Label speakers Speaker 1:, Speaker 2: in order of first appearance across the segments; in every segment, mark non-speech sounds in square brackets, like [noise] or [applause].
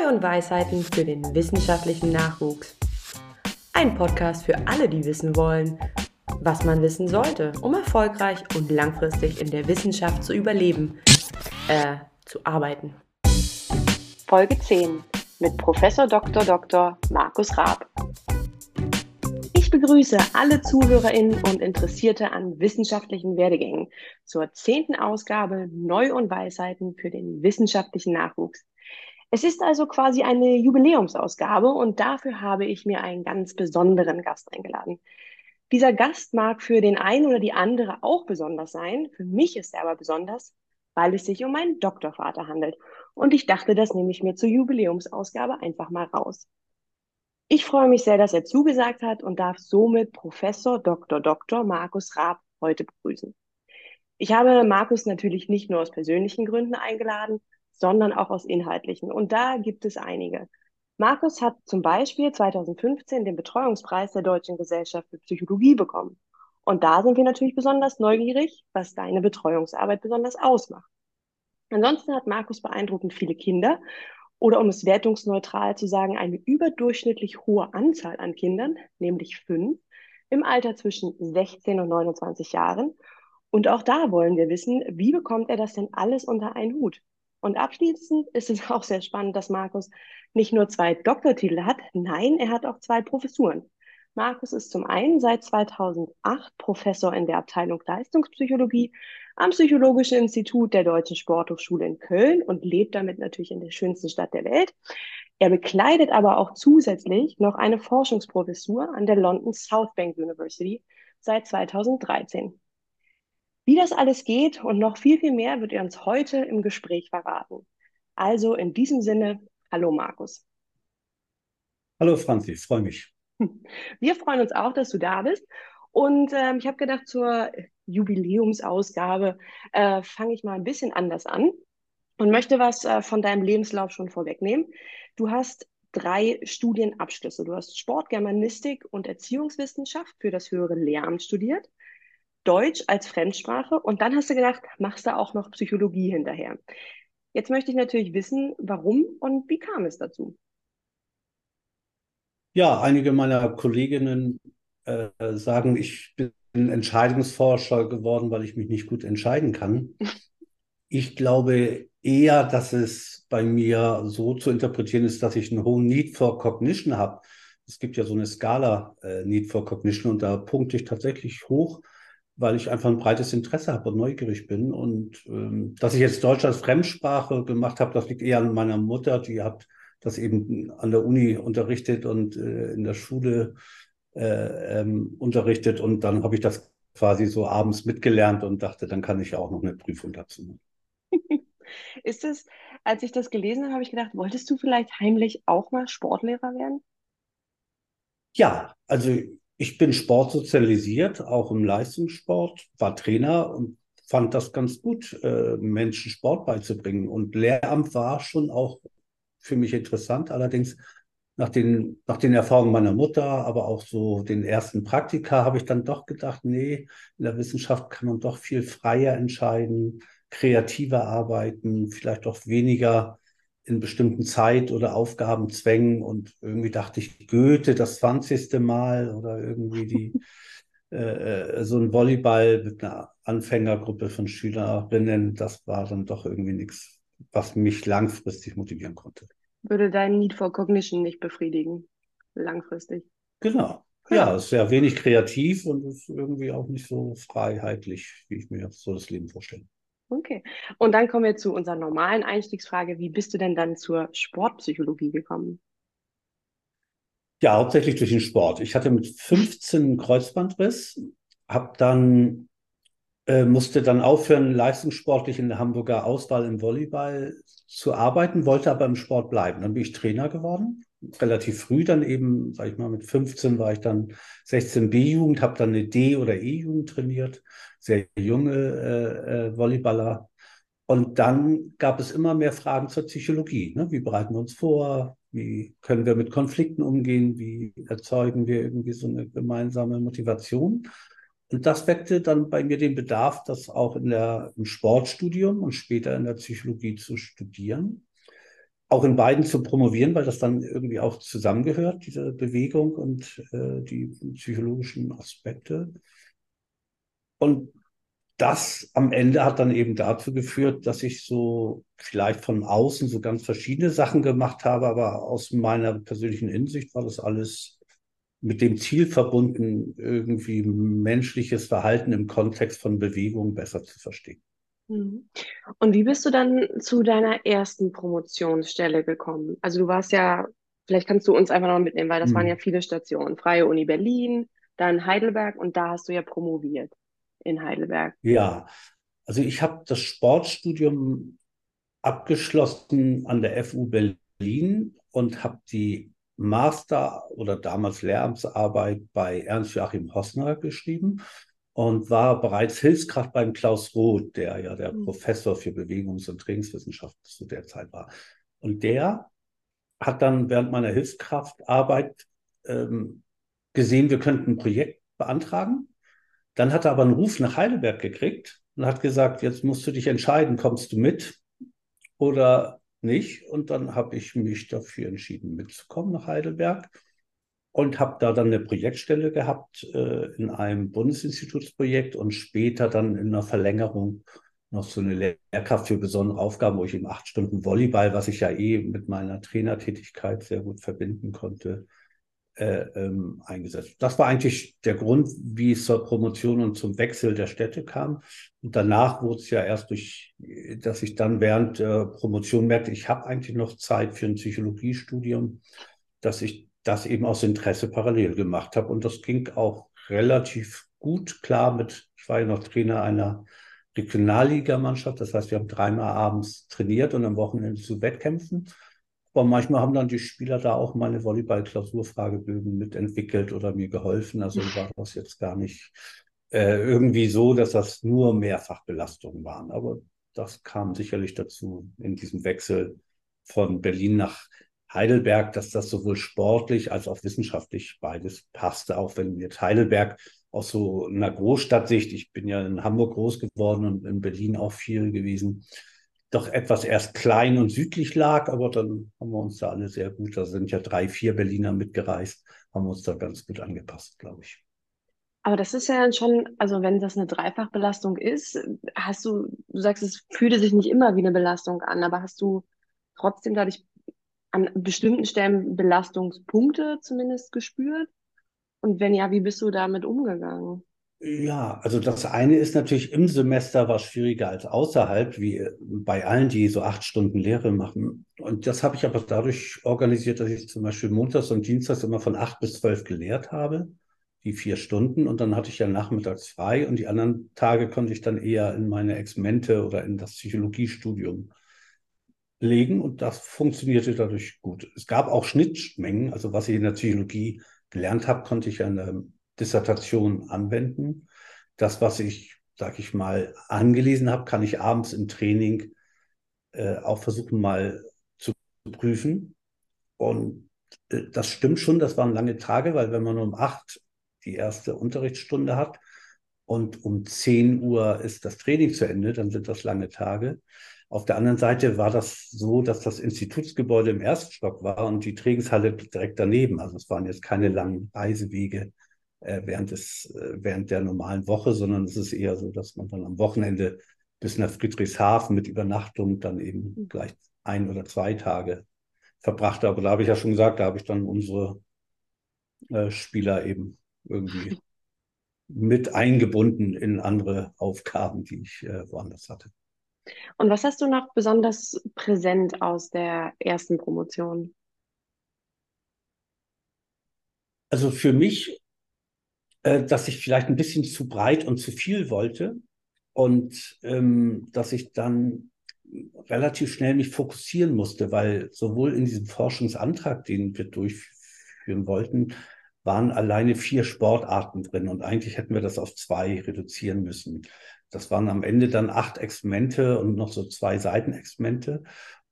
Speaker 1: Neu und Weisheiten für den wissenschaftlichen Nachwuchs. Ein Podcast für alle, die wissen wollen, was man wissen sollte, um erfolgreich und langfristig in der Wissenschaft zu überleben, äh, zu arbeiten.
Speaker 2: Folge 10 mit Professor Dr. Dr. Markus Raab. Ich begrüße alle ZuhörerInnen und Interessierte an wissenschaftlichen Werdegängen zur zehnten Ausgabe Neu und Weisheiten für den wissenschaftlichen Nachwuchs. Es ist also quasi eine Jubiläumsausgabe und dafür habe ich mir einen ganz besonderen Gast eingeladen. Dieser Gast mag für den einen oder die andere auch besonders sein. Für mich ist er aber besonders, weil es sich um meinen Doktorvater handelt. Und ich dachte, das nehme ich mir zur Jubiläumsausgabe einfach mal raus. Ich freue mich sehr, dass er zugesagt hat und darf somit Professor Dr. Dr. Markus Raab heute begrüßen. Ich habe Markus natürlich nicht nur aus persönlichen Gründen eingeladen, sondern auch aus inhaltlichen. Und da gibt es einige. Markus hat zum Beispiel 2015 den Betreuungspreis der Deutschen Gesellschaft für Psychologie bekommen. Und da sind wir natürlich besonders neugierig, was deine Betreuungsarbeit besonders ausmacht. Ansonsten hat Markus beeindruckend viele Kinder oder um es wertungsneutral zu sagen, eine überdurchschnittlich hohe Anzahl an Kindern, nämlich fünf, im Alter zwischen 16 und 29 Jahren. Und auch da wollen wir wissen, wie bekommt er das denn alles unter einen Hut? Und abschließend ist es [laughs] auch sehr spannend, dass Markus nicht nur zwei Doktortitel hat, nein, er hat auch zwei Professuren. Markus ist zum einen seit 2008 Professor in der Abteilung Leistungspsychologie am Psychologischen Institut der Deutschen Sporthochschule in Köln und lebt damit natürlich in der schönsten Stadt der Welt. Er bekleidet aber auch zusätzlich noch eine Forschungsprofessur an der London South Bank University seit 2013. Wie das alles geht und noch viel, viel mehr wird er uns heute im Gespräch verraten. Also in diesem Sinne, hallo Markus.
Speaker 3: Hallo Franzi, ich freue mich. [laughs]
Speaker 2: Wir freuen uns auch, dass du da bist. Und ähm, ich habe gedacht, zur Jubiläumsausgabe äh, fange ich mal ein bisschen anders an und möchte was äh, von deinem Lebenslauf schon vorwegnehmen. Du hast drei Studienabschlüsse. Du hast Sportgermanistik und Erziehungswissenschaft für das höhere Lehramt studiert, Deutsch als Fremdsprache und dann hast du gedacht, machst du auch noch Psychologie hinterher. Jetzt möchte ich natürlich wissen, warum und wie kam es dazu?
Speaker 3: Ja, einige meiner Kolleginnen äh, sagen, ich bin Entscheidungsforscher geworden, weil ich mich nicht gut entscheiden kann. [laughs] Ich glaube eher, dass es bei mir so zu interpretieren ist, dass ich einen hohen Need for Cognition habe. Es gibt ja so eine Skala äh, Need for Cognition und da punkte ich tatsächlich hoch, weil ich einfach ein breites Interesse habe und neugierig bin. Und ähm, dass ich jetzt Deutsch als Fremdsprache gemacht habe, das liegt eher an meiner Mutter. Die hat das eben an der Uni unterrichtet und äh, in der Schule äh, ähm, unterrichtet. Und dann habe ich das quasi so abends mitgelernt und dachte, dann kann ich ja auch noch eine Prüfung dazu machen. [laughs]
Speaker 2: Ist es, als ich das gelesen habe, habe ich gedacht, wolltest du vielleicht heimlich auch mal Sportlehrer werden?
Speaker 3: Ja, also ich bin sportsozialisiert, auch im Leistungssport, war Trainer und fand das ganz gut, äh, Menschen Sport beizubringen. Und Lehramt war schon auch für mich interessant. Allerdings nach den, nach den Erfahrungen meiner Mutter, aber auch so den ersten Praktika, habe ich dann doch gedacht, nee, in der Wissenschaft kann man doch viel freier entscheiden, kreativer arbeiten, vielleicht auch weniger in bestimmten Zeit- oder Aufgabenzwängen. Und irgendwie dachte ich, Goethe das 20. Mal oder irgendwie die, [laughs] äh, äh, so ein Volleyball mit einer Anfängergruppe von Schülerinnen, das war dann doch irgendwie nichts, was mich langfristig motivieren konnte.
Speaker 2: Würde dein Need for Cognition nicht befriedigen, langfristig.
Speaker 3: Genau. Ja, es ist ja wenig kreativ und ist irgendwie auch nicht so freiheitlich, wie ich mir so das Leben vorstelle.
Speaker 2: Okay. Und dann kommen wir zu unserer normalen Einstiegsfrage. Wie bist du denn dann zur Sportpsychologie gekommen?
Speaker 3: Ja, hauptsächlich durch den Sport. Ich hatte mit 15 Kreuzbandriss, habe dann äh, musste dann aufhören, leistungssportlich in der Hamburger Auswahl im Volleyball zu arbeiten, wollte aber im Sport bleiben. Dann bin ich Trainer geworden, relativ früh dann eben, sag ich mal, mit 15 war ich dann 16 B-Jugend, habe dann eine D- oder E-Jugend trainiert, sehr junge äh, äh, Volleyballer. Und dann gab es immer mehr Fragen zur Psychologie. Ne? Wie bereiten wir uns vor? Wie können wir mit Konflikten umgehen? Wie erzeugen wir irgendwie so eine gemeinsame Motivation? Und das weckte dann bei mir den Bedarf, das auch in der, im Sportstudium und später in der Psychologie zu studieren. Auch in beiden zu promovieren, weil das dann irgendwie auch zusammengehört, diese Bewegung und äh, die psychologischen Aspekte. Und das am Ende hat dann eben dazu geführt, dass ich so vielleicht von außen so ganz verschiedene Sachen gemacht habe, aber aus meiner persönlichen Insicht war das alles mit dem Ziel verbunden, irgendwie menschliches Verhalten im Kontext von Bewegung besser zu verstehen.
Speaker 2: Mhm. Und wie bist du dann zu deiner ersten Promotionsstelle gekommen? Also du warst ja, vielleicht kannst du uns einfach noch mitnehmen, weil das waren ja viele Stationen. Freie Uni Berlin, dann Heidelberg und da hast du ja promoviert in Heidelberg.
Speaker 3: Ja, also ich habe das Sportstudium abgeschlossen an der FU Berlin und habe die Master- oder damals Lehramtsarbeit bei Ernst-Joachim Hossner geschrieben und war bereits Hilfskraft beim Klaus Roth, der ja der
Speaker 2: Mhm.
Speaker 3: Professor für Bewegungs- und Trainingswissenschaft zu der Zeit war. Und der hat dann während meiner Hilfskraftarbeit ähm, gesehen, wir könnten ein Projekt beantragen. Dann hat er aber einen Ruf nach Heidelberg gekriegt und hat gesagt, jetzt musst du dich entscheiden, kommst du mit oder nicht? Und dann habe ich mich dafür entschieden, mitzukommen nach Heidelberg und habe da dann eine Projektstelle gehabt äh, in einem Bundesinstitutsprojekt und später dann in einer Verlängerung noch so eine Lehrkraft für besondere Aufgaben, wo ich eben acht Stunden Volleyball, was ich ja eh mit meiner Trainertätigkeit sehr gut verbinden konnte, äh, ähm, eingesetzt. Das war eigentlich der Grund, wie es zur Promotion und zum Wechsel der Städte kam. Und danach wurde es ja erst durch, dass ich dann während der Promotion merkte, ich habe eigentlich noch Zeit für ein Psychologiestudium, dass ich das eben aus Interesse parallel gemacht habe. Und das ging auch relativ gut klar mit, ich war ja noch Trainer einer Regionalligamannschaft. Das heißt, wir haben dreimal abends trainiert und am Wochenende zu Wettkämpfen. Aber manchmal haben dann die Spieler da auch meine Volleyball-Klausurfragebögen mitentwickelt oder mir geholfen. Also [laughs] war das jetzt gar nicht äh, irgendwie so, dass das nur Mehrfachbelastungen waren. Aber das kam sicherlich dazu in diesem Wechsel von Berlin nach Heidelberg, dass das sowohl sportlich als auch wissenschaftlich beides passte, auch wenn jetzt Heidelberg aus so einer Großstadtsicht, ich bin ja in Hamburg groß geworden und in Berlin auch viel gewesen, doch etwas erst klein und südlich lag, aber dann haben wir uns da alle sehr gut, da sind ja drei, vier Berliner mitgereist, haben uns da ganz gut angepasst, glaube ich.
Speaker 2: Aber das ist ja dann schon, also wenn das eine Dreifachbelastung ist, hast du, du sagst, es fühlte sich nicht immer wie eine Belastung an, aber hast du trotzdem dadurch an bestimmten Stellen Belastungspunkte zumindest gespürt? Und wenn ja, wie bist du damit umgegangen?
Speaker 3: Ja, also das eine ist natürlich im Semester was schwieriger als außerhalb, wie bei allen, die so acht Stunden Lehre machen. Und das habe ich aber dadurch organisiert, dass ich zum Beispiel montags und dienstags immer von acht bis zwölf gelehrt habe, die vier Stunden. Und dann hatte ich ja nachmittags frei und die anderen Tage konnte ich dann eher in meine Exmente oder in das Psychologiestudium legen. Und das funktionierte dadurch gut. Es gab auch Schnittmengen, also was ich in der Psychologie gelernt habe, konnte ich an der Dissertation anwenden. Das, was ich, sag ich mal, angelesen habe, kann ich abends im Training äh, auch versuchen mal zu prüfen. Und äh, das stimmt schon, das waren lange Tage, weil wenn man um acht die erste Unterrichtsstunde hat und um 10 Uhr ist das Training zu Ende, dann sind das lange Tage. Auf der anderen Seite war das so, dass das Institutsgebäude im ersten Stock war und die Trainingshalle direkt daneben. Also es waren jetzt keine langen Reisewege äh, während, des, äh, während der normalen Woche, sondern es ist eher so, dass man dann am Wochenende bis nach Friedrichshafen mit Übernachtung dann eben gleich ein oder zwei Tage verbrachte. Aber da habe ich ja schon gesagt, da habe ich dann unsere äh, Spieler eben irgendwie [laughs] mit eingebunden in andere Aufgaben, die ich äh, woanders hatte.
Speaker 2: Und was hast du noch besonders präsent aus der ersten Promotion?
Speaker 3: Also für mich, äh, dass ich vielleicht ein bisschen zu breit und zu viel wollte und ähm, dass ich dann relativ schnell mich fokussieren musste, weil sowohl in diesem Forschungsantrag, den wir durchführen wollten, waren alleine vier Sportarten drin und eigentlich hätten wir das auf zwei reduzieren müssen. Das waren am Ende dann acht Experimente und noch so zwei Seitenexperimente.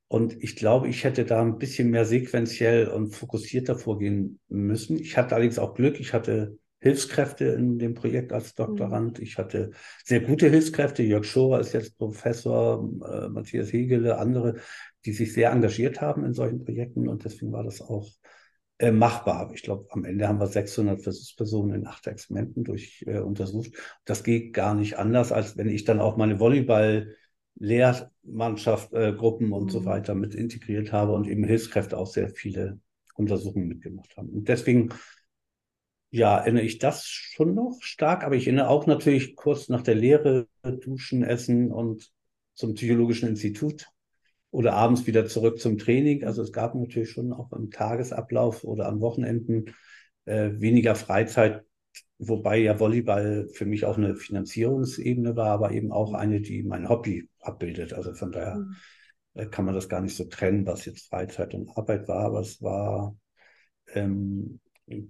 Speaker 3: Und ich glaube, ich hätte da ein bisschen mehr sequenziell und fokussierter vorgehen müssen. Ich hatte allerdings auch Glück. Ich hatte Hilfskräfte in dem Projekt als Doktorand. Mhm. Ich hatte sehr gute Hilfskräfte. Jörg Schorer ist jetzt Professor, äh, Matthias Hegele, andere, die sich sehr engagiert haben in solchen Projekten. Und deswegen war das auch äh, machbar. Ich glaube, am Ende haben wir 600 Versuchspersonen in acht Experimenten durch äh, untersucht. Das geht gar nicht anders, als wenn ich dann auch meine Volleyball Lehrmannschaft, äh, Gruppen und mhm. so weiter mit integriert habe und eben Hilfskräfte auch sehr viele Untersuchungen mitgemacht haben. Und deswegen ja, erinnere ich das schon noch stark, aber ich erinnere auch natürlich kurz nach der Lehre duschen, essen und zum Psychologischen Institut oder abends wieder zurück zum Training. Also es gab natürlich schon auch im Tagesablauf oder an Wochenenden äh, weniger Freizeit, wobei ja Volleyball für mich auch eine Finanzierungsebene war, aber eben auch eine, die mein Hobby abbildet. Also von daher mhm. äh, kann man das gar nicht so trennen, was jetzt Freizeit und Arbeit war, aber es war ähm,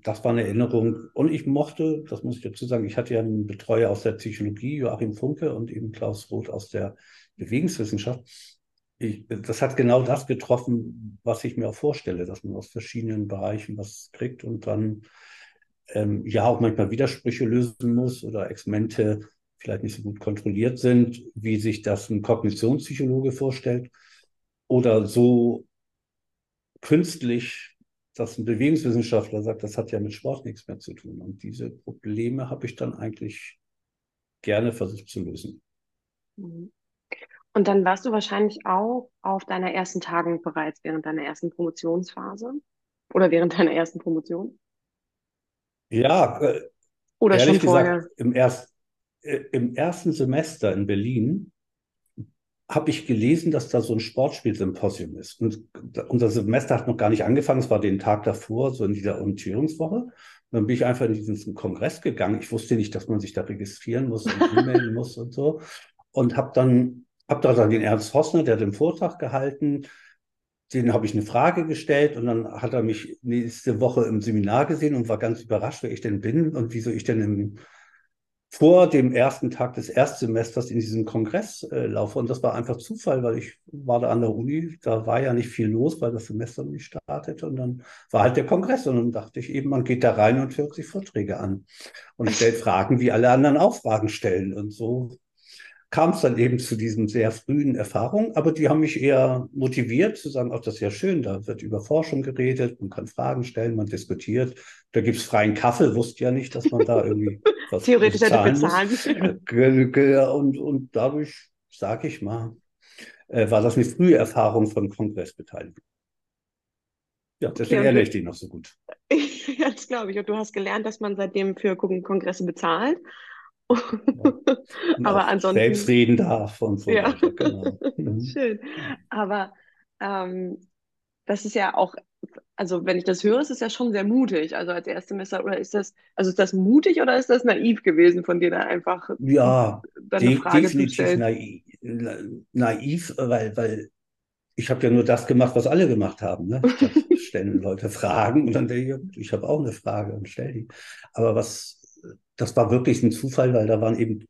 Speaker 3: das war eine Erinnerung. Und ich mochte, das muss ich dazu sagen, ich hatte ja einen Betreuer aus der Psychologie, Joachim Funke, und eben Klaus Roth aus der Bewegungswissenschaft. Ich, das hat genau das getroffen, was ich mir auch vorstelle, dass man aus verschiedenen Bereichen was kriegt und dann ähm, ja auch manchmal Widersprüche lösen muss oder Experimente vielleicht nicht so gut kontrolliert sind, wie sich das ein Kognitionspsychologe vorstellt oder so künstlich dass ein Bewegungswissenschaftler sagt, das hat ja mit Sport nichts mehr zu tun. Und diese Probleme habe ich dann eigentlich gerne versucht zu lösen.
Speaker 2: Mhm. Und dann warst du wahrscheinlich auch auf deiner ersten Tagung bereits während deiner ersten Promotionsphase oder während deiner ersten Promotion?
Speaker 3: Ja, äh,
Speaker 2: oder schon vorher? Gesagt,
Speaker 3: im, erst, äh, im ersten Semester in Berlin habe ich gelesen, dass da so ein Sportspielsymposium ist. Und unser Semester hat noch gar nicht angefangen, es war den Tag davor, so in dieser Orientierungswoche. Und dann bin ich einfach in diesen Kongress gegangen. Ich wusste nicht, dass man sich da registrieren muss und [laughs] e-mailen muss und so. Und habe dann, hab da dann den Ernst Hossner, der hat den Vortrag gehalten, den habe ich eine Frage gestellt und dann hat er mich nächste Woche im Seminar gesehen und war ganz überrascht, wer ich denn bin und wieso ich denn im vor dem ersten Tag des Erstsemesters in diesen Kongress äh, laufe. Und das war einfach Zufall, weil ich war da an der Uni, da war ja nicht viel los, weil das Semester nicht startete. Und dann war halt der Kongress und dann dachte ich eben, man geht da rein und hört sich Vorträge an und stellt Fragen, wie alle anderen auch Fragen stellen. Und so kam es dann eben zu diesen sehr frühen Erfahrungen, aber die haben mich eher motiviert zu sagen, ach, das ist ja schön, da wird über Forschung geredet, man kann Fragen stellen, man diskutiert. Da gibt es freien Kaffee, wusste ja nicht, dass man da irgendwie [laughs]
Speaker 2: was Theoretisch hätte bezahlen. [laughs]
Speaker 3: und, und dadurch, sage ich mal, äh, war das eine frühe Erfahrung von Kongressbeteiligung. Ja, deswegen okay, erinnere ich dich noch so gut. [laughs]
Speaker 2: ja, das glaube ich. Und du hast gelernt, dass man seitdem für Kongresse bezahlt [laughs] Aber ansonsten.
Speaker 3: Selbst reden darf und so
Speaker 2: ja. weiter. Genau. [laughs] Mhm. Schön. Aber ähm, das ist ja auch, also wenn ich das höre, ist es ja schon sehr mutig. Also als Erstsemester, oder ist das, also ist das mutig oder ist das naiv gewesen von dir da einfach?
Speaker 3: Ja, de definitiv naiv, naiv, weil, weil ich habe ja nur das gemacht, was alle gemacht haben. Ne? Stellen Leute Fragen und dann denke ich, ich habe auch eine Frage und stelle die. Aber was das war wirklich ein Zufall, weil da waren eben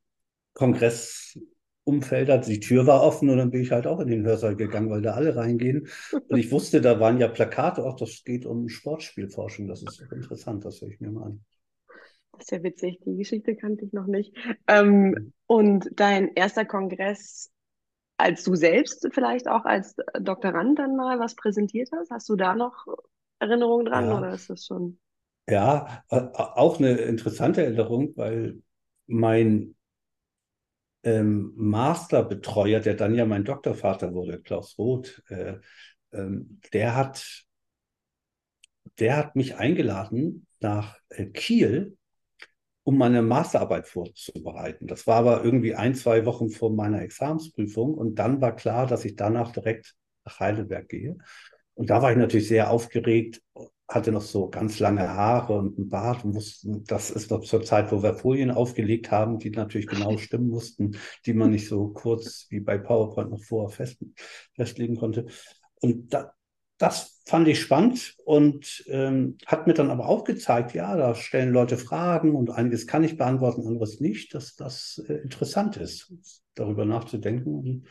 Speaker 3: Kongressumfelder, die Tür war offen und dann bin ich halt auch in den Hörsaal gegangen, weil da alle reingehen. Und ich wusste, da waren ja Plakate, auch das geht um Sportspielforschung. Das ist interessant, das höre ich mir mal an.
Speaker 2: Das ist ja witzig, die Geschichte kannte ich noch nicht. Ähm, und dein erster Kongress, als du selbst vielleicht auch als Doktorand dann mal was präsentiert hast, hast du da noch Erinnerungen dran ja. oder ist das schon?
Speaker 3: Ja, auch eine interessante Erinnerung, weil mein ähm, Masterbetreuer, der dann ja mein Doktorvater wurde, Klaus Roth, äh, ähm, der hat, der hat mich eingeladen nach äh, Kiel, um meine Masterarbeit vorzubereiten. Das war aber irgendwie ein, zwei Wochen vor meiner Examensprüfung und dann war klar, dass ich danach direkt nach Heidelberg gehe. Und da war ich natürlich sehr aufgeregt hatte noch so ganz lange Haare und einen Bart und wussten, das ist noch zur Zeit, wo wir Folien aufgelegt haben, die natürlich genau [laughs] stimmen mussten, die man nicht so kurz wie bei PowerPoint noch vorher fest, festlegen konnte. Und da, das fand ich spannend und ähm, hat mir dann aber auch gezeigt, ja, da stellen Leute Fragen und einiges kann ich beantworten, anderes nicht, dass das äh, interessant ist, darüber nachzudenken. Und,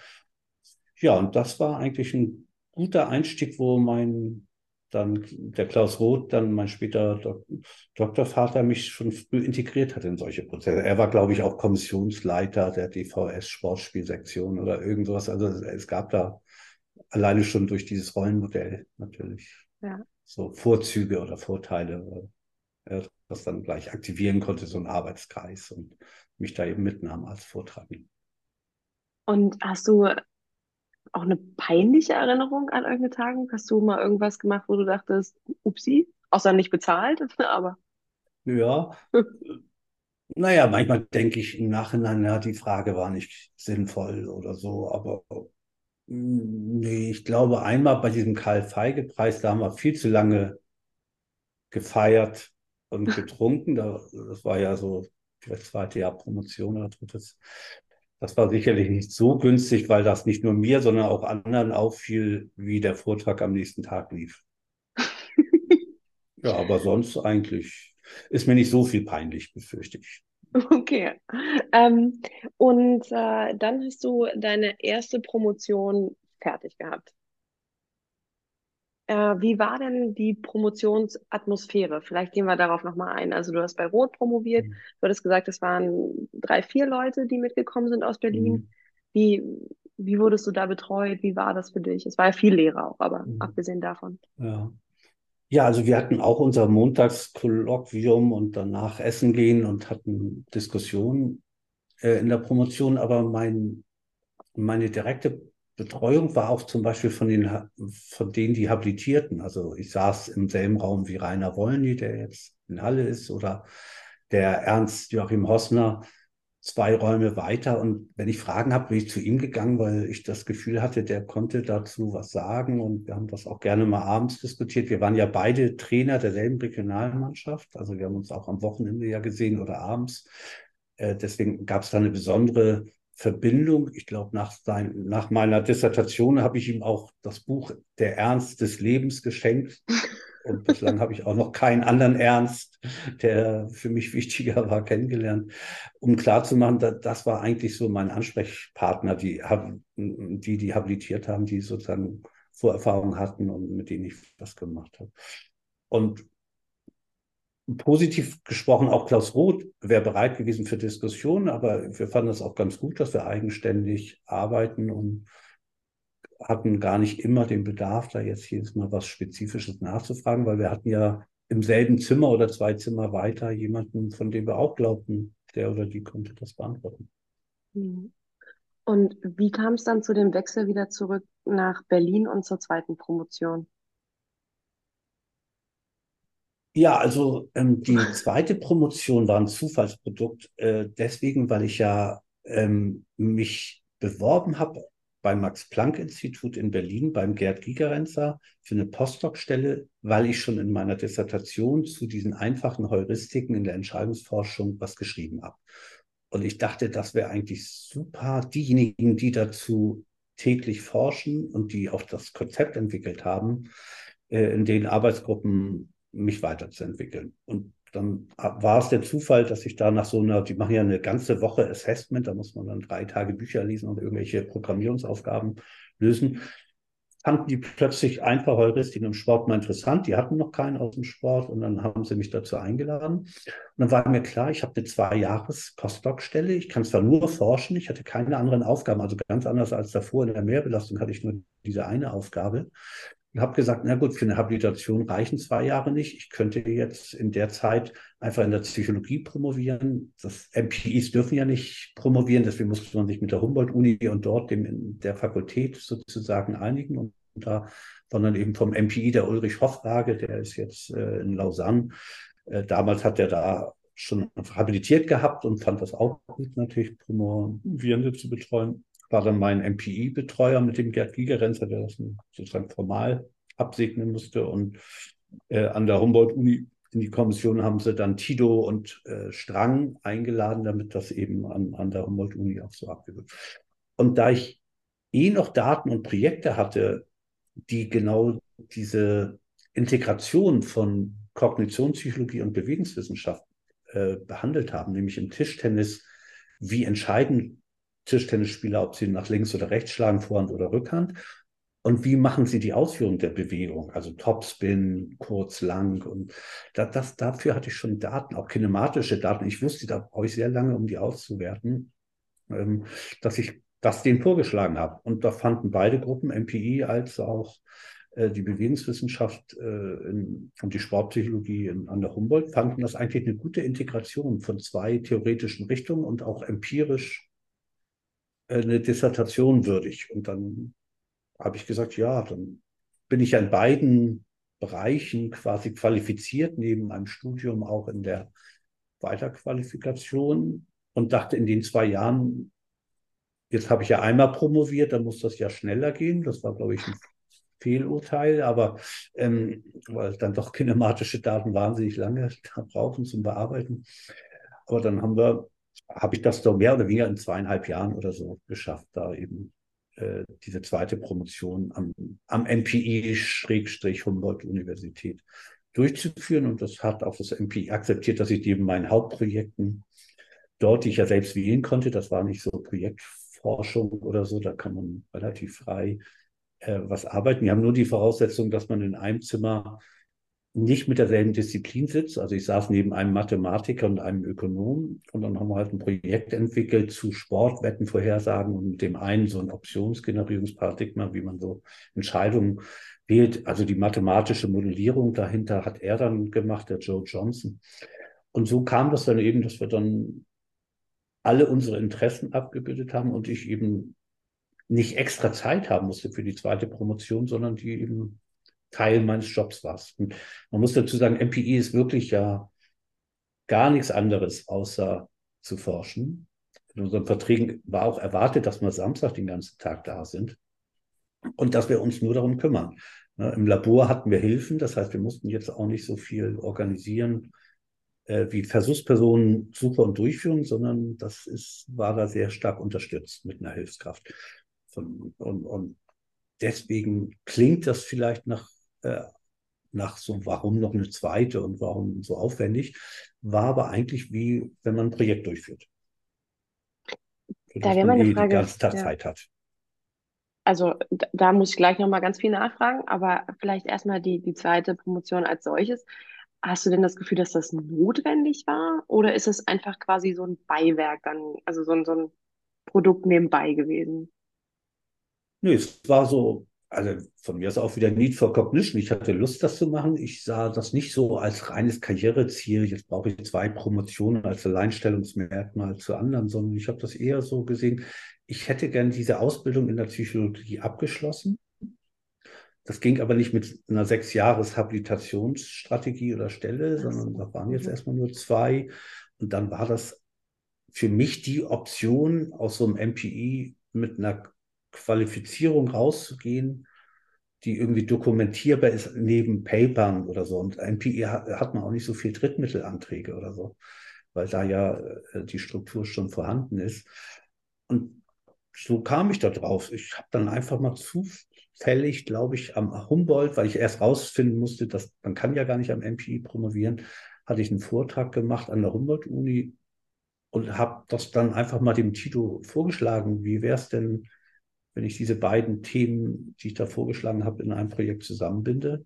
Speaker 3: ja, und das war eigentlich ein guter Einstieg, wo mein dann der Klaus Roth, dann mein später Dok Doktorvater, mich schon früh integriert hat in solche Prozesse. Er war, glaube ich, auch Kommissionsleiter der DVS Sportspielsektion oder irgendwas. Also es gab da alleine schon durch dieses Rollenmodell natürlich ja. so Vorzüge oder Vorteile, das dann gleich aktivieren konnte, so ein Arbeitskreis und mich da eben mitnahm als Vortragender.
Speaker 2: Und hast du auch eine peinliche Erinnerung an irgendeine Tagung? Hast du mal irgendwas gemacht, wo du dachtest, upsi, außer nicht bezahlt, [laughs] aber.
Speaker 3: Ja. [laughs] naja, manchmal denke ich im Nachhinein, ja, die Frage war nicht sinnvoll oder so, aber hm, nee, ich glaube, einmal bei diesem Karl-Feige-Preis, da haben wir viel zu lange gefeiert und [laughs] getrunken. das war ja so das zweite Jahr Promotion oder drittes. Das war sicherlich nicht so günstig, weil das nicht nur mir, sondern auch anderen auffiel, wie der Vortrag am nächsten Tag lief. [laughs] ja, aber sonst eigentlich ist mir nicht so viel peinlich, befürchte ich.
Speaker 2: Okay. Ähm, und äh, dann hast du deine erste Promotion fertig gehabt. Äh, wie war denn die Promotionsatmosphäre? Vielleicht gehen wir darauf nochmal ein. Also du hast bei Rot promoviert. Mhm. Du hattest gesagt, es waren drei, vier Leute, die mitgekommen sind aus Berlin. Mhm. Wie, wie wurdest du da betreut? Wie war das für dich? Es war ja viel Lehrer auch, aber mhm. abgesehen davon.
Speaker 3: Ja. Ja, also wir hatten auch unser Montagskolloquium und danach essen gehen und hatten Diskussionen äh, in der Promotion, aber mein, meine direkte Betreuung war auch zum Beispiel von, den, von denen, die Habilitierten. Also ich saß im selben Raum wie Rainer Wollny, der jetzt in Halle ist, oder der Ernst Joachim Hossner, zwei Räume weiter. Und wenn ich Fragen habe, bin ich zu ihm gegangen, weil ich das Gefühl hatte, der konnte dazu was sagen. Und wir haben das auch gerne mal abends diskutiert. Wir waren ja beide Trainer derselben Regionalmannschaft. Also wir haben uns auch am Wochenende ja gesehen oder abends. Äh, deswegen gab es da eine besondere Verbindung. Ich glaube, nach, nach meiner Dissertation habe ich ihm auch das Buch Der Ernst des Lebens geschenkt. Und bislang habe ich auch noch keinen anderen Ernst, der für mich wichtiger war, kennengelernt, um klarzumachen, dass, das war eigentlich so mein Ansprechpartner, die, die, die habilitiert haben, die sozusagen Vorerfahrung hatten und mit denen ich das gemacht habe. Und positiv gesprochen, auch Klaus Roth wäre bereit gewesen für Diskussionen, aber wir fanden es auch ganz gut, dass wir eigenständig arbeiten und hatten gar nicht immer den Bedarf, da jetzt jedes Mal was Spezifisches nachzufragen, weil wir hatten ja im selben Zimmer oder zwei Zimmer weiter jemanden, von dem wir auch glaubten, der oder die konnte das beantworten.
Speaker 2: Mhm. Und wie kam es dann zu dem Wechsel wieder zurück nach Berlin und zur zweiten Promotion?
Speaker 3: Ja, also ähm, die zweite Promotion war ein Zufallsprodukt, äh, deswegen, weil ich ja ähm, mich beworben habe beim Max-Planck-Institut in Berlin, beim Gerd Gigerenzer für eine Postdoc-Stelle, weil ich schon in meiner Dissertation zu diesen einfachen Heuristiken in der Entscheidungsforschung was geschrieben habe. Und ich dachte, das wäre eigentlich super. Diejenigen, die dazu täglich forschen und die auch das Konzept entwickelt haben, äh, in den Arbeitsgruppen mich weiterzuentwickeln. Und dann war es der Zufall, dass ich da nach so einer, die machen ja eine ganze Woche Assessment, da muss man dann drei Tage Bücher lesen und irgendwelche Programmierungsaufgaben lösen. Fanden die plötzlich einfach Heuristiken im Sport mal interessant. Die hatten noch keinen aus dem Sport und dann haben sie mich dazu eingeladen. Und dann war mir klar, ich habe eine Zwei-Jahres-Postdoc-Stelle. Ich kann zwar nur forschen, ich hatte keine anderen Aufgaben, also ganz anders als davor in der Mehrbelastung hatte ich nur diese eine Aufgabe und habe gesagt, na gut, für eine Habilitation reichen zwei Jahre nicht. Ich könnte jetzt in der Zeit einfach in der Psychologie promovieren. Das MPIs dürfen ja nicht promovieren, deswegen musste man sich mit der Humboldt-Uni und dort dem, der Fakultät sozusagen einigen. Und da dann eben vom MPI der Ulrich Hoffrage, der ist jetzt äh, in Lausanne. Äh, damals hat er da schon habilitiert gehabt und fand das auch gut, natürlich Promovierende zu betreuen war dann mein MPI-Betreuer mit dem Gerd Gigerenzer, der das sozusagen formal absegnen musste. Und äh, an der Humboldt-Uni in die Kommission haben sie dann Tito und äh, Strang eingeladen, damit das eben an, an der Humboldt-Uni auch so abgewickelt wird. Und da ich eh noch Daten und Projekte hatte, die genau diese Integration von Kognitionspsychologie und Bewegungswissenschaft äh, behandelt haben, nämlich im Tischtennis, wie entscheidend Tischtennisspieler, ob sie nach links oder rechts schlagen, Vorhand oder Rückhand. Und wie machen Sie die Ausführung der Bewegung? Also Topspin, kurz, lang. Und das, das, dafür hatte ich schon Daten, auch kinematische Daten. Ich wusste, da brauche ich sehr lange, um die auszuwerten, ähm, dass ich das denen vorgeschlagen habe. Und da fanden beide Gruppen, MPI als auch äh, die Bewegungswissenschaft äh, in, und die Sportpsychologie in, an der Humboldt, fanden das eigentlich eine gute Integration von zwei theoretischen Richtungen und auch empirisch eine Dissertation würdig. Und dann habe ich gesagt, ja, dann bin ich in beiden Bereichen quasi qualifiziert, neben einem Studium auch in der Weiterqualifikation und dachte in den zwei Jahren, jetzt habe ich ja einmal promoviert, dann muss das ja schneller gehen. Das war, glaube ich, ein Fehlurteil, aber ähm, weil dann doch kinematische Daten wahnsinnig lange [laughs] da brauchen zum Bearbeiten. Aber dann haben wir, habe ich das doch mehr oder weniger in zweieinhalb Jahren oder so geschafft, da eben äh, diese zweite Promotion am, am MPI-Humboldt-Universität durchzuführen. Und das hat auch das MPI akzeptiert, dass ich neben meinen Hauptprojekten dort, die ich ja selbst wählen konnte, das war nicht so Projektforschung oder so, da kann man relativ frei äh, was arbeiten. Wir haben nur die Voraussetzung, dass man in einem Zimmer nicht mit derselben Disziplin sitzt. Also ich saß neben einem Mathematiker und einem Ökonom und dann haben wir halt ein Projekt entwickelt zu Sportwettenvorhersagen und mit dem einen so ein Optionsgenerierungsparadigma, wie man so Entscheidungen wählt. Also die mathematische Modellierung dahinter hat er dann gemacht, der Joe Johnson. Und so kam das dann eben, dass wir dann alle unsere Interessen abgebildet haben und ich eben nicht extra Zeit haben musste für die zweite Promotion, sondern die eben Teil meines Jobs warst. Und man muss dazu sagen, MPI ist wirklich ja gar nichts anderes, außer zu forschen. In unseren Verträgen war auch erwartet, dass wir Samstag den ganzen Tag da sind und dass wir uns nur darum kümmern. Ne, Im Labor hatten wir Hilfen, das heißt, wir mussten jetzt auch nicht so viel organisieren äh, wie Versuchspersonen, Suche und Durchführung, sondern das ist, war da sehr stark unterstützt mit einer Hilfskraft. Von, und, und deswegen klingt das vielleicht nach äh, nach so, warum noch eine zweite und warum so aufwendig, war aber eigentlich wie, wenn man ein Projekt durchführt.
Speaker 2: Da wäre meine Frage.
Speaker 3: Die ganze Tag
Speaker 2: ja.
Speaker 3: Zeit hat.
Speaker 2: Also da, da muss ich gleich nochmal ganz viel nachfragen, aber vielleicht erstmal die, die zweite Promotion als solches. Hast du denn das Gefühl, dass das notwendig war? Oder ist es einfach quasi so ein Beiwerk dann, also so ein, so ein Produkt nebenbei gewesen?
Speaker 3: Nö, es war so, also von mir ist auch wieder Need for Cognition. Ich hatte Lust, das zu machen. Ich sah das nicht so als reines Karriereziel. Jetzt brauche ich zwei Promotionen als Alleinstellungsmerkmal zu anderen, sondern ich habe das eher so gesehen. Ich hätte gern diese Ausbildung in der Psychologie abgeschlossen. Das ging aber nicht mit einer sechs Jahres Habilitationsstrategie oder Stelle, sondern da waren jetzt erstmal nur zwei. Und dann war das für mich die Option, aus so einem MPI mit einer Qualifizierung rauszugehen, die irgendwie dokumentierbar ist neben Papern oder so. Und MPI hat, man auch nicht so viel Drittmittelanträge oder so, weil da ja äh, die Struktur schon vorhanden ist. Und so kam ich da drauf. Ich habe dann einfach mal zufällig, glaube ich, am Humboldt, weil ich erst rausfinden musste, dass man kann ja gar nicht am MPI promovieren, hatte ich einen Vortrag gemacht an der Humboldt-Uni und habe das dann einfach mal dem Tito vorgeschlagen. Wie wäre es denn, wenn ich diese beiden Themen, die ich da vorgeschlagen habe, in einem Projekt zusammenbinde.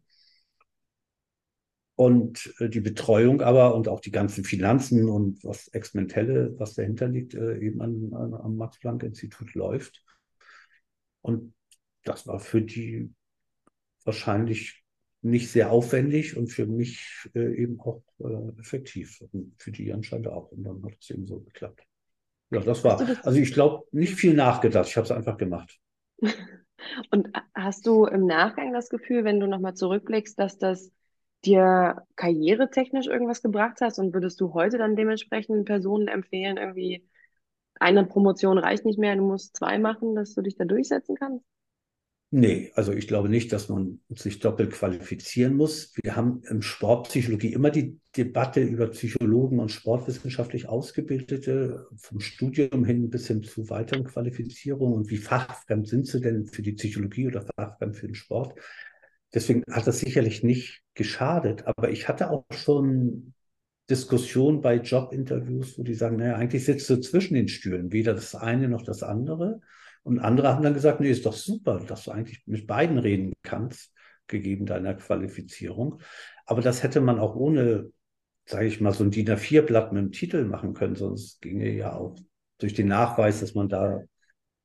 Speaker 3: Und äh, die Betreuung aber und auch die ganzen Finanzen und was Experimentelle, was dahinter liegt, äh, eben an, an, am Max-Planck-Institut läuft. Und das war für die wahrscheinlich nicht sehr aufwendig und für mich äh, eben auch effektiv. Und für die anscheinend auch. Und dann hat es eben so geklappt. Ja, das war. Das also ich glaube, nicht viel nachgedacht. Ich habe es einfach gemacht. [laughs]
Speaker 2: Und hast du im Nachgang das Gefühl, wenn du nochmal zurückblickst, dass das dir karrieretechnisch irgendwas gebracht hat? Und würdest du heute dann dementsprechend Personen empfehlen, irgendwie eine Promotion reicht nicht mehr, du musst zwei machen, dass du dich da durchsetzen kannst?
Speaker 3: Nee, also ich glaube nicht, dass man sich doppelt qualifizieren muss. Wir haben im Sportpsychologie immer die Debatte über Psychologen und sportwissenschaftlich Ausgebildete vom Studium hin bis hin zu weiteren Qualifizierungen und wie fachfremd sind sie denn für die Psychologie oder fachfremd für den Sport. Deswegen hat das sicherlich nicht geschadet, aber ich hatte auch schon Diskussionen bei Jobinterviews, wo die sagen, naja, eigentlich sitzt du zwischen den Stühlen, weder das eine noch das andere. Und andere haben dann gesagt, nee, ist doch super, dass du eigentlich mit beiden reden kannst, gegeben deiner Qualifizierung. Aber das hätte man auch ohne, sage ich mal, so ein DIN A4-Blatt mit dem Titel machen können, sonst ginge ja auch durch den Nachweis, dass man da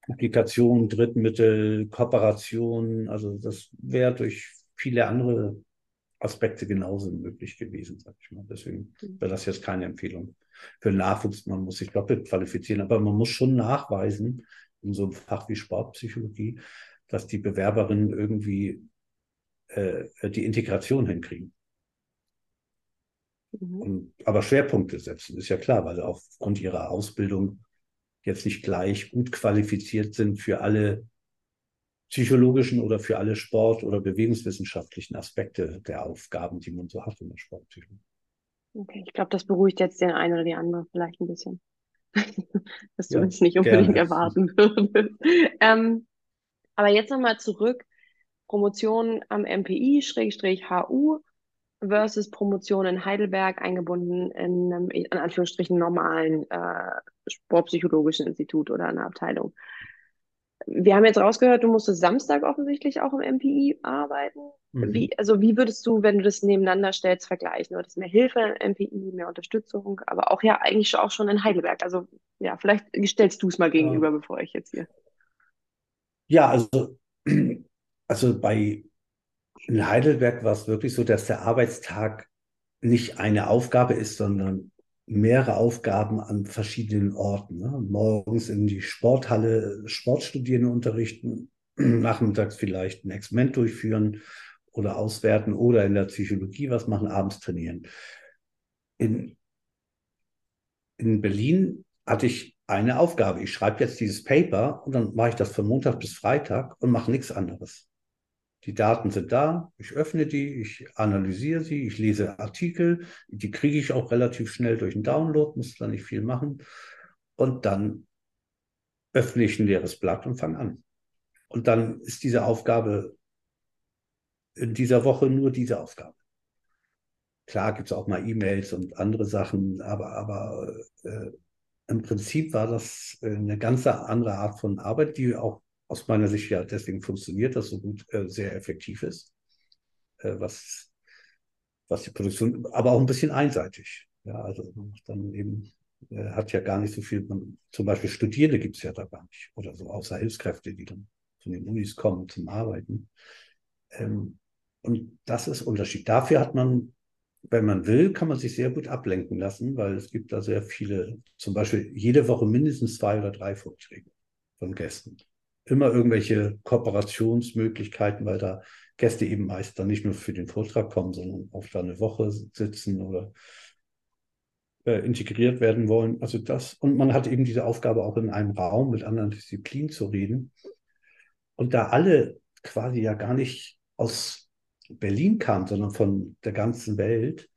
Speaker 3: Publikationen, Drittmittel, Kooperationen, also das wäre durch viele andere Aspekte genauso möglich gewesen, sag ich mal. Deswegen wäre das jetzt keine Empfehlung für Nachwuchs. Man muss sich doppelt qualifizieren, aber man muss schon nachweisen, in so einem Fach wie Sportpsychologie, dass die Bewerberinnen irgendwie äh, die Integration hinkriegen. Mhm. Und, aber Schwerpunkte setzen, ist ja klar, weil sie aufgrund ihrer Ausbildung jetzt nicht gleich gut qualifiziert sind für alle psychologischen oder für alle Sport- oder bewegungswissenschaftlichen Aspekte der Aufgaben, die man so hat in der Sportpsychologie.
Speaker 2: Okay, ich glaube, das beruhigt jetzt den einen oder die andere vielleicht ein bisschen. [laughs] dass du ja, uns nicht unbedingt gerne. erwarten [laughs] würdest. ähm, aber jetzt nochmal zurück. Promotion am MPI-HU versus Promotion in Heidelberg eingebunden in einem, in Anführungsstrichen, normalen äh, sportpsychologischen Institut oder einer Abteilung. Wir haben jetzt rausgehört, du musstest Samstag offensichtlich auch im MPI arbeiten. Mhm. Wie, also wie würdest du, wenn du das nebeneinander stellst, vergleichen? Wird es mehr Hilfe im MPI, mehr Unterstützung, aber auch ja eigentlich auch schon in Heidelberg. Also ja, vielleicht stellst du es mal gegenüber, ja. bevor ich jetzt hier.
Speaker 3: Ja, also, [clears throat] also bei in Heidelberg war es wirklich so, dass der Arbeitstag nicht eine Aufgabe ist, sondern mehrere Aufgaben an verschiedenen Orten. Ne? Morgens in die Sporthalle Sportstudierende unterrichten, [clears throat] nachmittags vielleicht ein Experiment durchführen oder auswerten oder in der Psychologie was machen, abends trainieren. In, in Berlin hatte ich eine Aufgabe. Ich schreibe jetzt dieses Paper und dann mache ich das von Montag bis Freitag und mache nichts anderes. Die Daten sind da, ich öffne die, ich analysiere sie, ich lese Artikel, die kriege ich auch relativ schnell durch den Download, muss da nicht viel machen. Und dann öffne ich ein leeres Blatt und fange an. Und dann ist diese Aufgabe in dieser Woche nur diese Aufgabe. Klar gibt es auch mal E-Mails und andere Sachen, aber, aber äh, im Prinzip war das eine ganz andere Art von Arbeit, die auch aus meiner Sicht ja deswegen funktioniert das so gut, äh, sehr effektiv ist, äh, was, was die Produktion, aber auch ein bisschen einseitig. Ja, also dann eben äh, hat ja gar nicht so viel, man, zum Beispiel Studierende gibt es ja da gar nicht oder so, außer Hilfskräfte, die dann von den Unis kommen zum Arbeiten. Ähm, und das ist Unterschied. Dafür hat man, wenn man will, kann man sich sehr gut ablenken lassen, weil es gibt da sehr viele, zum Beispiel jede Woche mindestens zwei oder drei Vorträge von Gästen immer irgendwelche Kooperationsmöglichkeiten, weil da Gäste eben meist dann nicht nur für den Vortrag kommen, sondern auch da eine Woche sitzen oder äh, integriert werden wollen. Also das, und man hat eben diese Aufgabe auch in einem Raum mit anderen Disziplinen zu reden. Und da alle quasi ja gar nicht aus Berlin kamen, sondern von der ganzen Welt,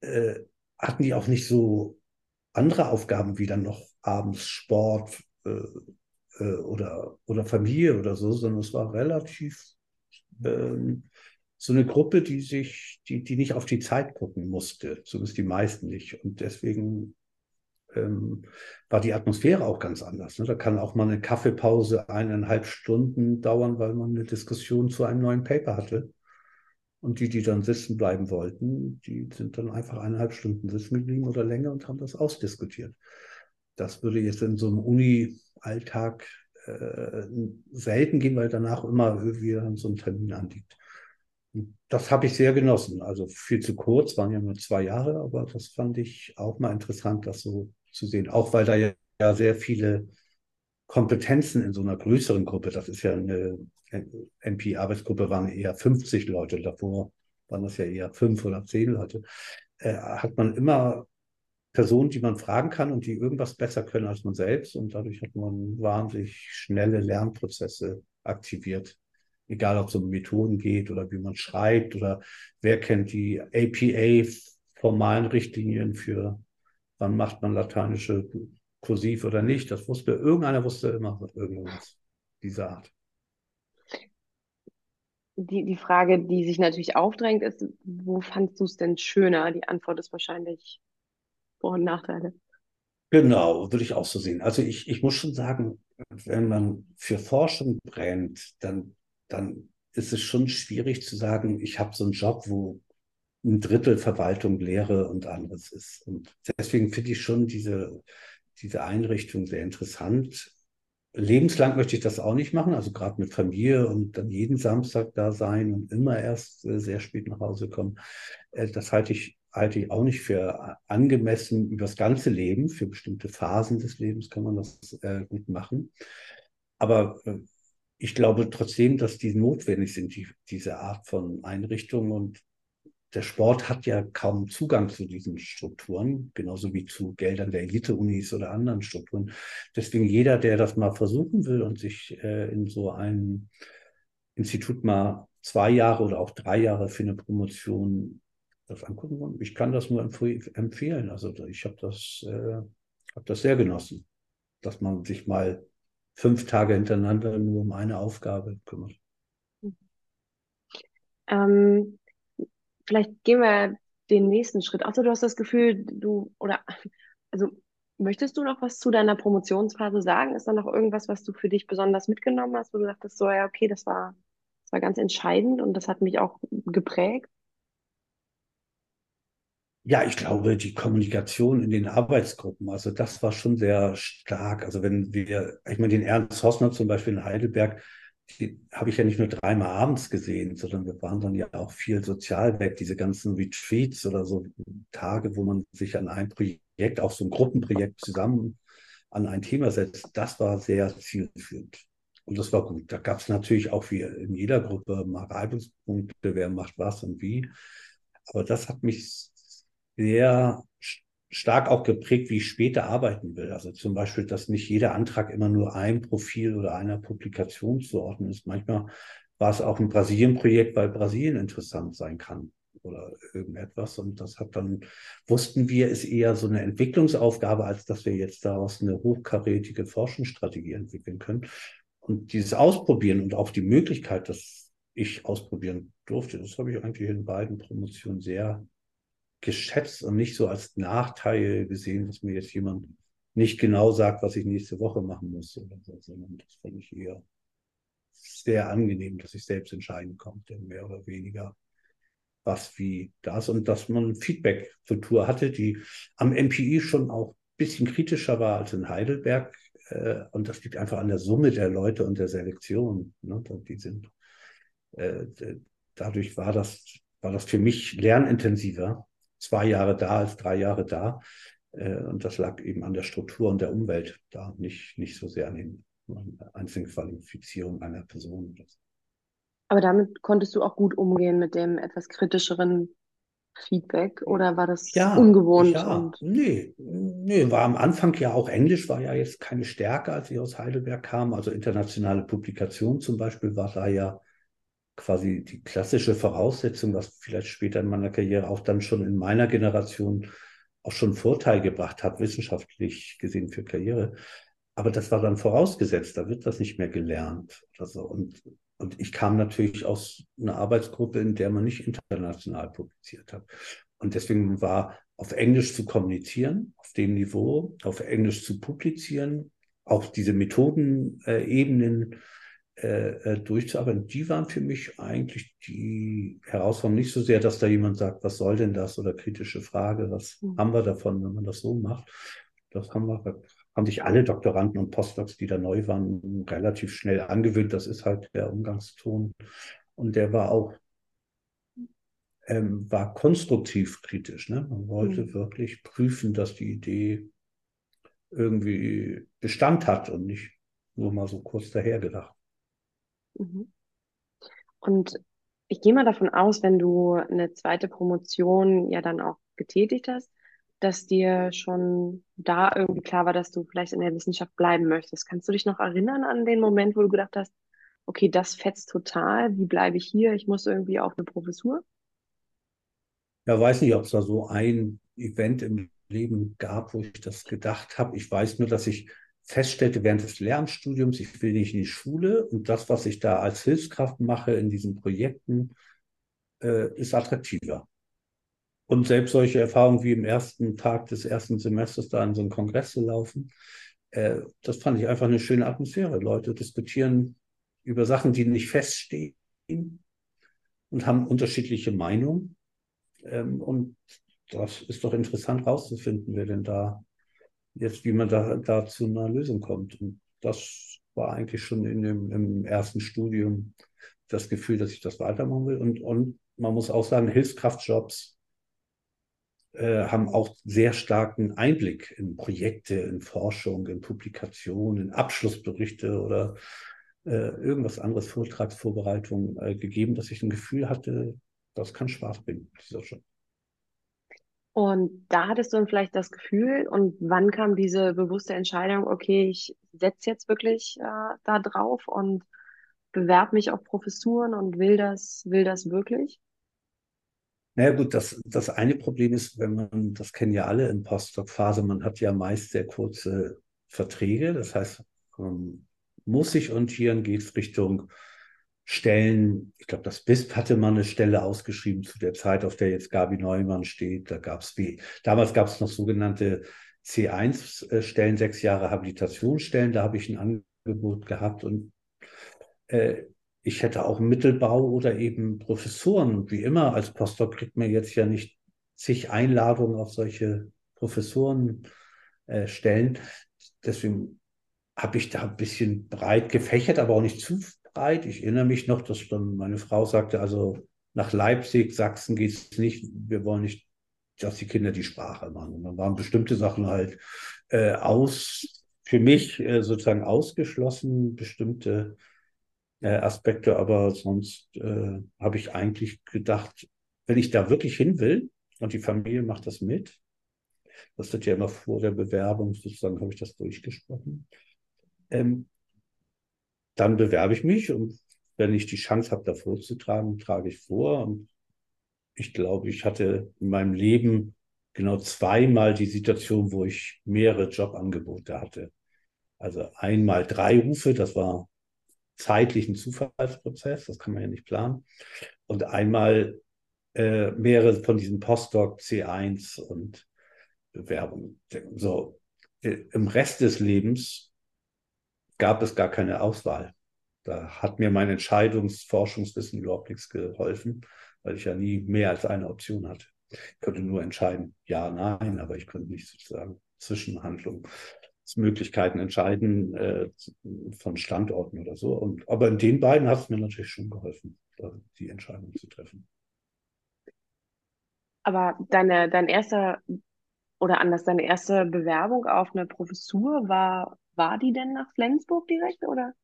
Speaker 3: äh, hatten die auch nicht so andere Aufgaben wie dann noch abends Sport, äh, äh, oder, oder Familie oder so, sondern es war relativ ähm, so eine Gruppe, die sich, die, die nicht auf die Zeit gucken musste, zumindest die meisten nicht. Und deswegen ähm, war die Atmosphäre auch ganz anders. Ne? Da kann auch mal eine Kaffeepause eineinhalb Stunden dauern, weil man eine Diskussion zu einem neuen Paper hatte. Und die, die dann sitzen bleiben wollten, die sind dann einfach eineinhalb Stunden sitzen geblieben oder länger und haben das ausdiskutiert. Das würde jetzt in so einem Uni, Alltag äh, selten gehen, weil danach immer irgendwie so ein Termin anliegt. Und das habe ich sehr genossen. Also viel zu kurz, waren ja nur zwei Jahre, aber das fand ich auch mal interessant, das so zu sehen. Auch weil da ja, ja sehr viele Kompetenzen in so einer größeren Gruppe, das ist ja eine MP-Arbeitsgruppe, waren eher 50 Leute, davor waren das ja eher fünf oder zehn Leute, äh, hat man immer Personen, die man fragen kann und die irgendwas besser können als man selbst. Und dadurch hat man wahnsinnig schnelle Lernprozesse aktiviert. Egal, ob es um Methoden geht oder wie man schreibt oder wer kennt die APA-formalen Richtlinien für, wann macht man lateinische Kursiv oder nicht. Das wusste, irgendeiner wusste immer irgendwas dieser Art.
Speaker 2: Die, die Frage, die sich natürlich aufdrängt, ist, wo fandst du es denn schöner? Die Antwort ist wahrscheinlich vor- und Nachteile?
Speaker 3: Genau, würde ich auch so sehen. Also ich, ich muss schon sagen, wenn man für Forschung brennt, dann, dann ist es schon schwierig zu sagen, ich habe so einen Job, wo ein Drittel Verwaltung, Lehre und anderes ist. Und deswegen finde ich schon diese, diese Einrichtung sehr interessant. Lebenslang möchte ich das auch nicht machen, also gerade mit Familie und dann jeden Samstag da sein und immer erst äh, sehr spät nach Hause kommen. Äh, das halte ich, halte ich auch nicht für angemessen über das ganze Leben. Für bestimmte Phasen des Lebens kann man das äh, gut machen. Aber ich glaube trotzdem, dass die notwendig sind, die, diese Art von Einrichtungen. Und der Sport hat ja kaum Zugang zu diesen Strukturen, genauso wie zu Geldern der Elite-Unis oder anderen Strukturen. Deswegen jeder, der das mal versuchen will und sich äh, in so einem Institut mal zwei Jahre oder auch drei Jahre für eine Promotion das angucken will, ich kann das nur empfehlen. Also ich habe das, äh, hab das sehr genossen, dass man sich mal fünf Tage hintereinander nur um eine Aufgabe kümmert.
Speaker 2: Ähm, vielleicht gehen wir den nächsten Schritt. Also du hast das Gefühl, du oder also möchtest du noch was zu deiner Promotionsphase sagen? Ist da noch irgendwas, was du für dich besonders mitgenommen hast, wo du dachtest, so ja, okay, das war, das war ganz entscheidend und das hat mich auch geprägt?
Speaker 3: Ja, ich glaube, die Kommunikation in den Arbeitsgruppen, also das war schon sehr stark. Also wenn wir, ich meine, den Ernst Hossner zum Beispiel in Heidelberg, die habe ich ja nicht nur dreimal abends gesehen, sondern wir waren dann ja auch viel sozial weg, diese ganzen Retreats oder so Tage, wo man sich an ein Projekt, auch so ein Gruppenprojekt zusammen an ein Thema setzt. Das war sehr zielführend. Und das war gut. Da gab es natürlich auch wie in jeder Gruppe mal Reibungspunkte, wer macht was und wie. Aber das hat mich sehr stark auch geprägt, wie ich später arbeiten will. Also zum Beispiel, dass nicht jeder Antrag immer nur einem Profil oder einer Publikation zuordnen ist. Manchmal war es auch ein Brasilien-Projekt, weil Brasilien interessant sein kann oder irgendetwas. Und das hat dann, wussten wir, ist eher so eine Entwicklungsaufgabe, als dass wir jetzt daraus eine hochkarätige Forschungsstrategie entwickeln können. Und dieses Ausprobieren und auch die Möglichkeit, dass ich ausprobieren durfte, das habe ich eigentlich in beiden Promotionen sehr geschätzt und nicht so als Nachteil gesehen, dass mir jetzt jemand nicht genau sagt, was ich nächste Woche machen muss oder so, sondern das fand ich eher sehr angenehm, dass ich selbst entscheiden konnte, mehr oder weniger was wie das und dass man Feedback-Kultur hatte, die am MPI schon auch ein bisschen kritischer war als in Heidelberg. Äh, und das liegt einfach an der Summe der Leute und der Selektion. Ne? Die sind, äh, dadurch war das, war das für mich lernintensiver zwei Jahre da als drei Jahre da. Äh, und das lag eben an der Struktur und der Umwelt da, nicht, nicht so sehr an den einzelnen Qualifizierungen einer Person.
Speaker 2: Aber damit konntest du auch gut umgehen mit dem etwas kritischeren Feedback oder war das ja, ungewohnt?
Speaker 3: Ja, und nee, nee, war am Anfang ja auch Englisch, war ja jetzt keine Stärke, als ich aus Heidelberg kam. Also internationale Publikation zum Beispiel war da ja quasi die klassische Voraussetzung, was vielleicht später in meiner Karriere auch dann schon in meiner Generation auch schon Vorteil gebracht hat, wissenschaftlich gesehen für Karriere. Aber das war dann vorausgesetzt, da wird das nicht mehr gelernt oder so. Und, und ich kam natürlich aus einer Arbeitsgruppe, in der man nicht international publiziert hat. Und deswegen war auf Englisch zu kommunizieren, auf dem Niveau, auf Englisch zu publizieren, auch diese Methodenebenen äh, äh, äh, durchzuarbeiten, die waren für mich eigentlich die Herausforderung nicht so sehr, dass da jemand sagt, was soll denn das oder kritische Frage, was mhm. haben wir davon, wenn man das so macht. Das haben wir, haben sich alle Doktoranden und Postdocs, die da neu waren, relativ schnell angewöhnt. Das ist halt der Umgangston. Und der war auch, ähm, war konstruktiv kritisch. Ne? Man wollte mhm. wirklich prüfen, dass die Idee irgendwie Bestand hat und nicht nur mal so kurz dahergedacht.
Speaker 2: Mhm. Und ich gehe mal davon aus, wenn du eine zweite Promotion ja dann auch getätigt hast, dass dir schon da irgendwie klar war, dass du vielleicht in der Wissenschaft bleiben möchtest. Kannst du dich noch erinnern an den Moment, wo du gedacht hast, okay, das fetzt total, wie bleibe ich hier? Ich muss irgendwie auf eine Professur?
Speaker 3: Ja, weiß nicht, ob es da so ein Event im Leben gab, wo ich das gedacht habe. Ich weiß nur, dass ich feststellte während des Lernstudiums, ich will nicht in die Schule und das, was ich da als Hilfskraft mache in diesen Projekten, äh, ist attraktiver. und selbst solche Erfahrungen wie im ersten Tag des ersten Semesters da in so einen Kongress zu laufen, äh, das fand ich einfach eine schöne Atmosphäre. Leute diskutieren über Sachen, die nicht feststehen und haben unterschiedliche Meinungen. Ähm, und das ist doch interessant rauszufinden, wer denn da jetzt, wie man da, da zu einer Lösung kommt. Und das war eigentlich schon in dem, im ersten Studium das Gefühl, dass ich das weitermachen will. Und, und man muss auch sagen, Hilfskraftjobs äh, haben auch sehr starken Einblick in Projekte, in Forschung, in Publikationen, in Abschlussberichte oder äh, irgendwas anderes, Vortragsvorbereitung äh, gegeben, dass ich ein Gefühl hatte, das kann Spaß bringen, dieser Job.
Speaker 2: Und da hattest du dann vielleicht das Gefühl, und wann kam diese bewusste Entscheidung, okay, ich setze jetzt wirklich äh, da drauf und bewerbe mich auf Professuren und will das, will das wirklich?
Speaker 3: Naja gut, das, das eine Problem ist, wenn man, das kennen ja alle in Postdoc-Phase, man hat ja meist sehr kurze Verträge. Das heißt, muss sich orientieren, geht Richtung Stellen, ich glaube, das BISP hatte mal eine Stelle ausgeschrieben zu der Zeit, auf der jetzt Gabi Neumann steht. Da gab es wie, damals gab es noch sogenannte C1-Stellen, sechs Jahre Habilitationsstellen. Da habe ich ein Angebot gehabt und äh, ich hätte auch Mittelbau oder eben Professoren. Wie immer, als Postdoc kriegt man jetzt ja nicht zig Einladungen auf solche Professorenstellen. Äh, Deswegen habe ich da ein bisschen breit gefächert, aber auch nicht zu breit. Ich erinnere mich noch, dass dann meine Frau sagte, also nach Leipzig, Sachsen geht es nicht. Wir wollen nicht, dass die Kinder die Sprache machen. Und dann waren bestimmte Sachen halt äh, aus, für mich äh, sozusagen ausgeschlossen, bestimmte äh, Aspekte, aber sonst äh, habe ich eigentlich gedacht, wenn ich da wirklich hin will und die Familie macht das mit, das wird ja immer vor der Bewerbung sozusagen, habe ich das durchgesprochen, ähm, dann bewerbe ich mich und wenn ich die Chance habe, da vorzutragen, trage ich vor. Und ich glaube, ich hatte in meinem Leben genau zweimal die Situation, wo ich mehrere Jobangebote hatte. Also einmal drei Rufe, das war zeitlich ein Zufallsprozess, das kann man ja nicht planen. Und einmal äh, mehrere von diesen Postdoc C1 und Bewerbungen. So, äh, im Rest des Lebens gab es gar keine Auswahl. Da hat mir mein Entscheidungsforschungswissen überhaupt nichts geholfen, weil ich ja nie mehr als eine Option hatte. Ich konnte nur entscheiden, ja, nein, aber ich konnte nicht sozusagen Zwischenhandlungen Möglichkeiten entscheiden äh, von Standorten oder so. Und, aber in den beiden hat es mir natürlich schon geholfen, die Entscheidung zu treffen.
Speaker 2: Aber deine, dein erster oder anders, deine erste Bewerbung auf eine Professur war, war die denn nach Flensburg direkt oder?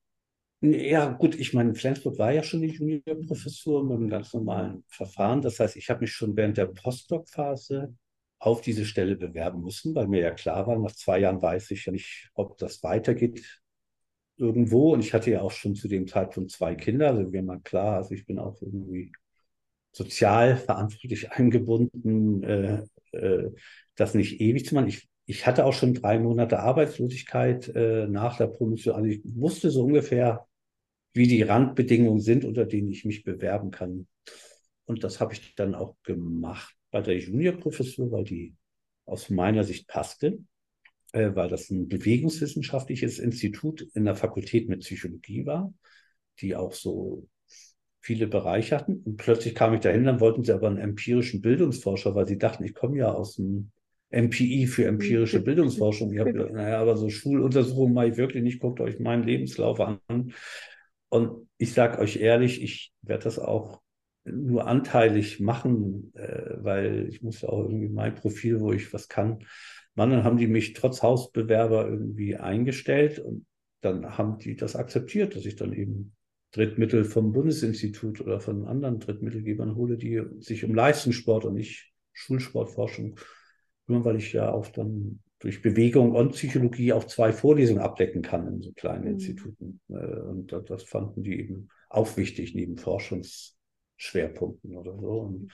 Speaker 3: Ja, gut, ich meine, Flensburg war ja schon die Juniorprofessur mit einem ganz normalen Verfahren. Das heißt, ich habe mich schon während der Postdoc-Phase auf diese Stelle bewerben müssen, weil mir ja klar war, nach zwei Jahren weiß ich ja nicht, ob das weitergeht irgendwo. Und ich hatte ja auch schon zu dem Zeitpunkt zwei Kinder, also mir mal klar, also ich bin auch irgendwie sozial verantwortlich eingebunden, äh, äh, das nicht ewig zu machen. Ich, ich hatte auch schon drei Monate Arbeitslosigkeit äh, nach der Promotion. Also ich wusste so ungefähr, wie die Randbedingungen sind, unter denen ich mich bewerben kann. Und das habe ich dann auch gemacht bei der Juniorprofessur, weil die aus meiner Sicht passte, äh, weil das ein bewegungswissenschaftliches Institut in der Fakultät mit Psychologie war, die auch so viele Bereiche hatten. Und plötzlich kam ich dahin, dann wollten sie aber einen empirischen Bildungsforscher, weil sie dachten, ich komme ja aus dem MPI für empirische Bildungsforschung. Ich habe naja, aber so Schuluntersuchungen mache ich wirklich nicht. Guckt euch meinen Lebenslauf an. Und ich sage euch ehrlich, ich werde das auch nur anteilig machen, äh, weil ich muss ja auch irgendwie mein Profil, wo ich was kann. Mann, dann haben die mich trotz Hausbewerber irgendwie eingestellt und dann haben die das akzeptiert, dass ich dann eben Drittmittel vom Bundesinstitut oder von anderen Drittmittelgebern hole, die sich um Leistungssport und nicht Schulsportforschung weil ich ja auch dann durch Bewegung und Psychologie auch zwei Vorlesungen abdecken kann in so kleinen mhm. Instituten. Äh, und das fanden die eben auch wichtig neben Forschungs Schwerpunkten oder so. Und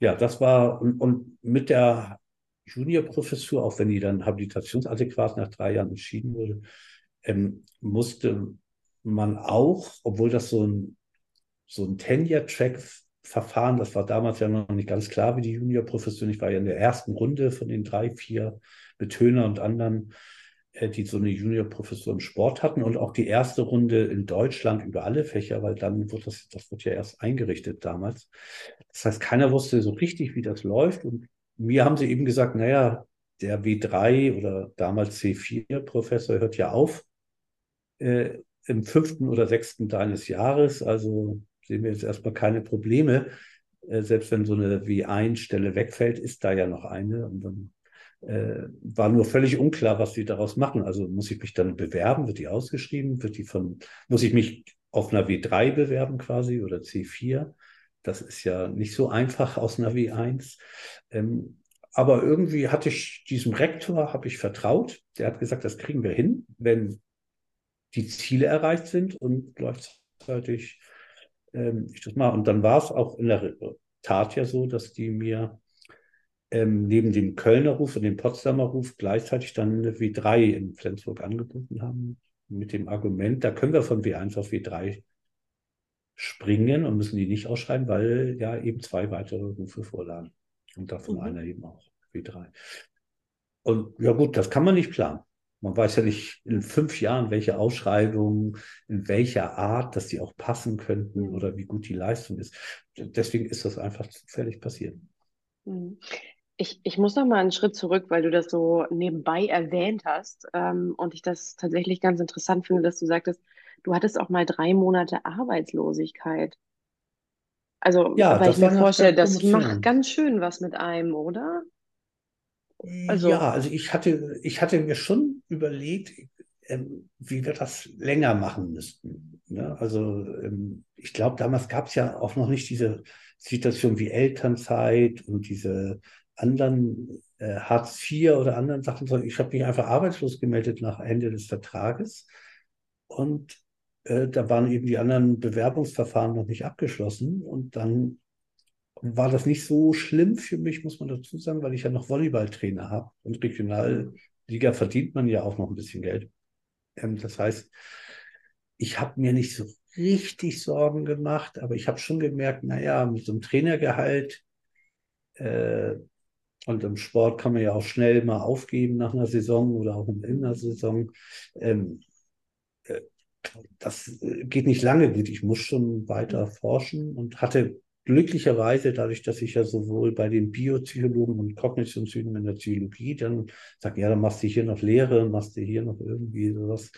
Speaker 3: ja, das war, und, und mit der Juniorprofessur, auch wenn die dann habilitationsadäquat nach drei Jahren entschieden wurde, ähm, musste man auch, obwohl das so ein, so ein Tenure-Track Verfahren, das war damals ja noch nicht ganz klar, wie die Juniorprofession. Ich war ja in der ersten Runde von den drei, vier Betöner und anderen, äh, die so eine Juniorprofessur im Sport hatten und auch die erste Runde in Deutschland über alle Fächer, weil dann wird das, das wird ja erst eingerichtet damals. Das heißt, keiner wusste so richtig, wie das läuft. Und mir haben sie eben gesagt, naja, der W3 oder damals C4-Professor hört ja auf äh, im fünften oder sechsten deines Jahres. Also sehen wir jetzt erstmal keine Probleme. Äh, selbst wenn so eine W1-Stelle wegfällt, ist da ja noch eine. Und dann äh, war nur völlig unklar, was sie daraus machen. Also muss ich mich dann bewerben? Wird die ausgeschrieben? Wird die von, muss ich mich auf einer W3 bewerben quasi oder C4? Das ist ja nicht so einfach aus einer W1. Ähm, aber irgendwie hatte ich diesem Rektor, habe ich vertraut. Der hat gesagt, das kriegen wir hin, wenn die Ziele erreicht sind und gleichzeitig ähm, ich das mal. Und dann war es auch in der Tat ja so, dass die mir ähm, neben dem Kölner Ruf und dem Potsdamer Ruf gleichzeitig dann eine W3 in Flensburg angeboten haben. Mit dem Argument, da können wir von W1 auf W3 springen und müssen die nicht ausschreiben, weil ja eben zwei weitere Rufe vorlagen. Und davon mhm. einer eben auch W3. Und ja gut, das kann man nicht planen. Man weiß ja nicht in fünf Jahren, welche Ausschreibungen, in welcher Art, dass die auch passen könnten mhm. oder wie gut die Leistung ist. Deswegen ist das einfach zufällig passiert.
Speaker 2: Mhm. Ich, ich muss noch mal einen Schritt zurück, weil du das so nebenbei erwähnt hast ähm, und ich das tatsächlich ganz interessant finde, dass du sagtest, du hattest auch mal drei Monate Arbeitslosigkeit. Also, ja, weil ich mir vorstelle, das macht ganz schön was mit einem, oder?
Speaker 3: Also, ja, also ich hatte, ich hatte mir schon überlegt, ähm, wie wir das länger machen müssten. Ne? Also ähm, ich glaube, damals gab es ja auch noch nicht diese Situation wie Elternzeit und diese anderen äh, Hartz IV oder anderen Sachen, sondern ich habe mich einfach arbeitslos gemeldet nach Ende des Vertrages. Und äh, da waren eben die anderen Bewerbungsverfahren noch nicht abgeschlossen. Und dann war das nicht so schlimm für mich, muss man dazu sagen, weil ich ja noch Volleyballtrainer habe. Und Regionalliga verdient man ja auch noch ein bisschen Geld. Ähm, das heißt, ich habe mir nicht so richtig Sorgen gemacht, aber ich habe schon gemerkt, naja, mit so einem Trainergehalt äh, und im Sport kann man ja auch schnell mal aufgeben nach einer Saison oder auch in einer Saison. Ähm, äh, das geht nicht lange gut. Ich muss schon weiter forschen und hatte glücklicherweise, dadurch, dass ich ja sowohl bei den Biopsychologen und Kognitionspsychologen in der Psychologie dann sage, ja, dann machst du hier noch Lehre, machst du hier noch irgendwie sowas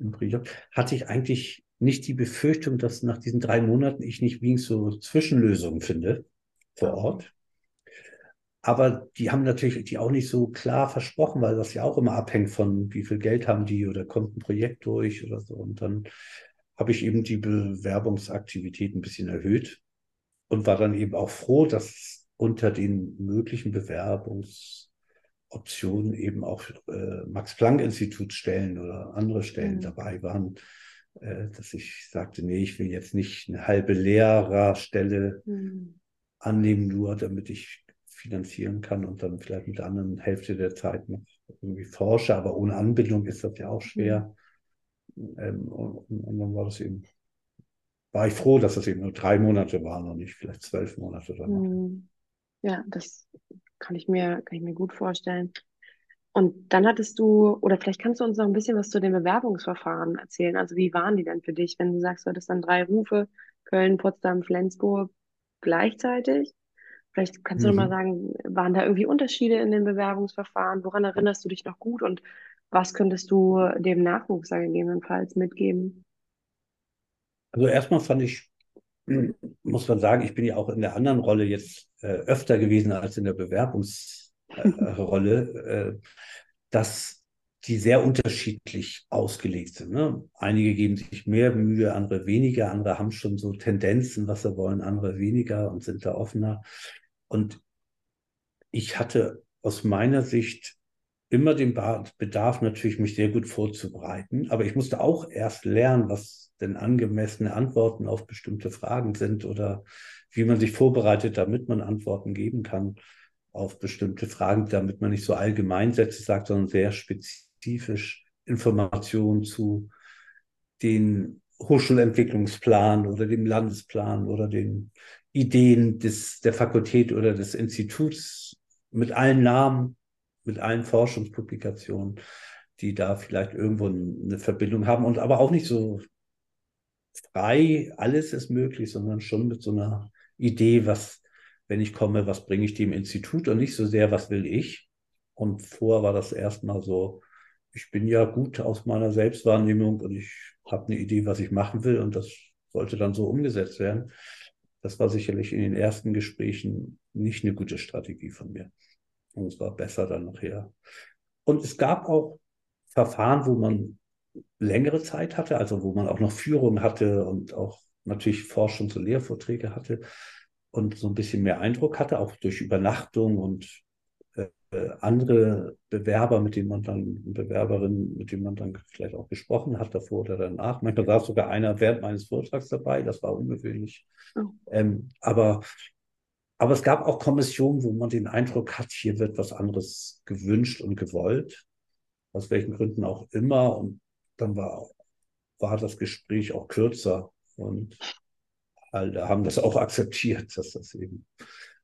Speaker 3: im Projekt, hatte ich eigentlich nicht die Befürchtung, dass nach diesen drei Monaten ich nicht wenigstens so Zwischenlösungen finde vor Ort. Aber die haben natürlich die auch nicht so klar versprochen, weil das ja auch immer abhängt von, wie viel Geld haben die oder kommt ein Projekt durch oder so. Und dann habe ich eben die Bewerbungsaktivität ein bisschen erhöht und war dann eben auch froh, dass unter den möglichen Bewerbungsoptionen eben auch äh, Max-Planck-Institutsstellen oder andere Stellen mhm. dabei waren, äh, dass ich sagte, nee, ich will jetzt nicht eine halbe Lehrerstelle mhm. annehmen, nur damit ich finanzieren kann und dann vielleicht mit der anderen Hälfte der Zeit noch irgendwie forsche, aber ohne Anbindung ist das ja auch schwer. Mhm. Ähm, und, und, dann war das eben war ich froh, dass es eben nur drei Monate waren und nicht vielleicht zwölf Monate danach.
Speaker 2: Hm. Ja, das kann ich mir, kann ich mir gut vorstellen. Und dann hattest du, oder vielleicht kannst du uns noch ein bisschen was zu den Bewerbungsverfahren erzählen. Also wie waren die denn für dich, wenn du sagst, du hattest dann drei Rufe, Köln, Potsdam, Flensburg gleichzeitig? Vielleicht kannst du mhm. noch mal sagen, waren da irgendwie Unterschiede in den Bewerbungsverfahren? Woran erinnerst du dich noch gut und was könntest du dem Nachwuchs gegebenenfalls mitgeben?
Speaker 3: Also erstmal fand ich, muss man sagen, ich bin ja auch in der anderen Rolle jetzt äh, öfter gewesen als in der Bewerbungsrolle, [laughs] äh, dass die sehr unterschiedlich ausgelegt sind. Ne? Einige geben sich mehr Mühe, andere weniger, andere haben schon so Tendenzen, was sie wollen, andere weniger und sind da offener. Und ich hatte aus meiner Sicht immer den Bedarf natürlich, mich sehr gut vorzubereiten. Aber ich musste auch erst lernen, was denn angemessene Antworten auf bestimmte Fragen sind oder wie man sich vorbereitet, damit man Antworten geben kann auf bestimmte Fragen, damit man nicht so allgemein Sätze sagt, sondern sehr spezifisch Informationen zu den Hochschulentwicklungsplan oder dem Landesplan oder den Ideen des, der Fakultät oder des Instituts mit allen Namen, mit allen Forschungspublikationen, die da vielleicht irgendwo eine Verbindung haben und aber auch nicht so frei, alles ist möglich, sondern schon mit so einer Idee, was, wenn ich komme, was bringe ich dem Institut und nicht so sehr, was will ich. Und vorher war das erstmal so, ich bin ja gut aus meiner Selbstwahrnehmung und ich habe eine Idee, was ich machen will und das sollte dann so umgesetzt werden. Das war sicherlich in den ersten Gesprächen nicht eine gute Strategie von mir. Und es war besser dann nachher. Und es gab auch Verfahren, wo man längere Zeit hatte, also wo man auch noch Führung hatte und auch natürlich Forschungs- und Lehrvorträge hatte und so ein bisschen mehr Eindruck hatte, auch durch Übernachtung und äh, andere Bewerber, mit denen man dann, Bewerberinnen, mit denen man dann vielleicht auch gesprochen hat, davor oder danach. Manchmal war sogar einer während meines Vortrags dabei, das war ungewöhnlich. Oh. Ähm, aber, aber es gab auch Kommissionen, wo man den Eindruck hat, hier wird was anderes gewünscht und gewollt, aus welchen Gründen auch immer. Und dann war, war das Gespräch auch kürzer und alle haben das auch [laughs] akzeptiert, dass das eben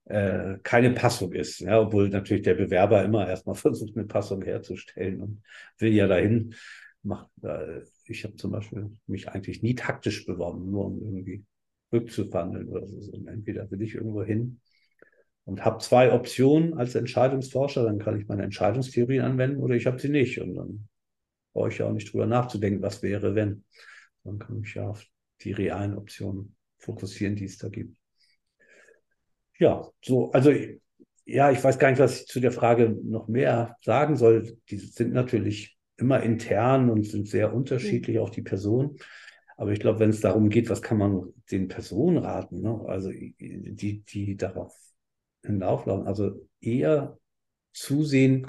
Speaker 3: äh, keine Passung ist, ja, obwohl natürlich der Bewerber immer erstmal [laughs] versucht, eine Passung herzustellen und will ja dahin. Macht, äh, ich habe zum Beispiel mich eigentlich nie taktisch beworben, nur um irgendwie rückzuwandeln oder so. Und entweder will ich irgendwo hin und habe zwei Optionen als Entscheidungsforscher, dann kann ich meine Entscheidungstheorie anwenden oder ich habe sie nicht. Und dann brauche ich ja auch nicht drüber nachzudenken, was wäre, wenn. Dann kann ich ja auf die realen Optionen fokussieren, die es da gibt. Ja, so, also ja, ich weiß gar nicht, was ich zu der Frage noch mehr sagen soll. Die sind natürlich immer intern und sind sehr unterschiedlich, auch die Personen. Aber ich glaube, wenn es darum geht, was kann man den Personen raten, ne? also die, die darauf hinauflaufen, also eher zusehen,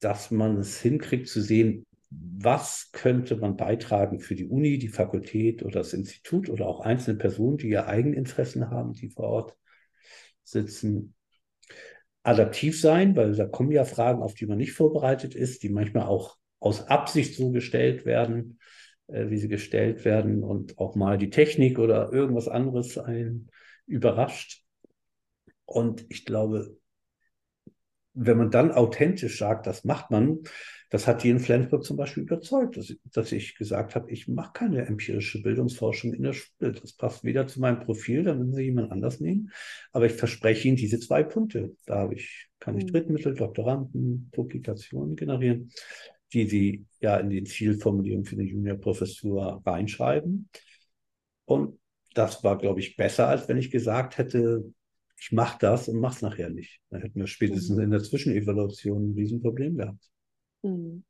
Speaker 3: dass man es hinkriegt zu sehen, was könnte man beitragen für die Uni, die Fakultät oder das Institut oder auch einzelne Personen, die ja Eigeninteressen haben, die vor Ort sitzen, adaptiv sein, weil da kommen ja Fragen, auf die man nicht vorbereitet ist, die manchmal auch aus Absicht so gestellt werden, wie sie gestellt werden und auch mal die Technik oder irgendwas anderes einen überrascht. Und ich glaube, wenn man dann authentisch sagt, das macht man, das hat die in Flensburg zum Beispiel überzeugt, dass, dass ich gesagt habe, ich mache keine empirische Bildungsforschung in der Schule. Das passt weder zu meinem Profil, da müssen Sie jemand anders nehmen. Aber ich verspreche Ihnen diese zwei Punkte. Da habe ich, kann ich mhm. Drittmittel, Doktoranden, Publikationen generieren, die Sie ja in die Zielformulierung für eine Juniorprofessur reinschreiben. Und das war, glaube ich, besser, als wenn ich gesagt hätte, ich mache das und mache es nachher nicht. Dann hätten wir spätestens mhm. in der Zwischenevaluation ein Riesenproblem gehabt.
Speaker 2: Mhm.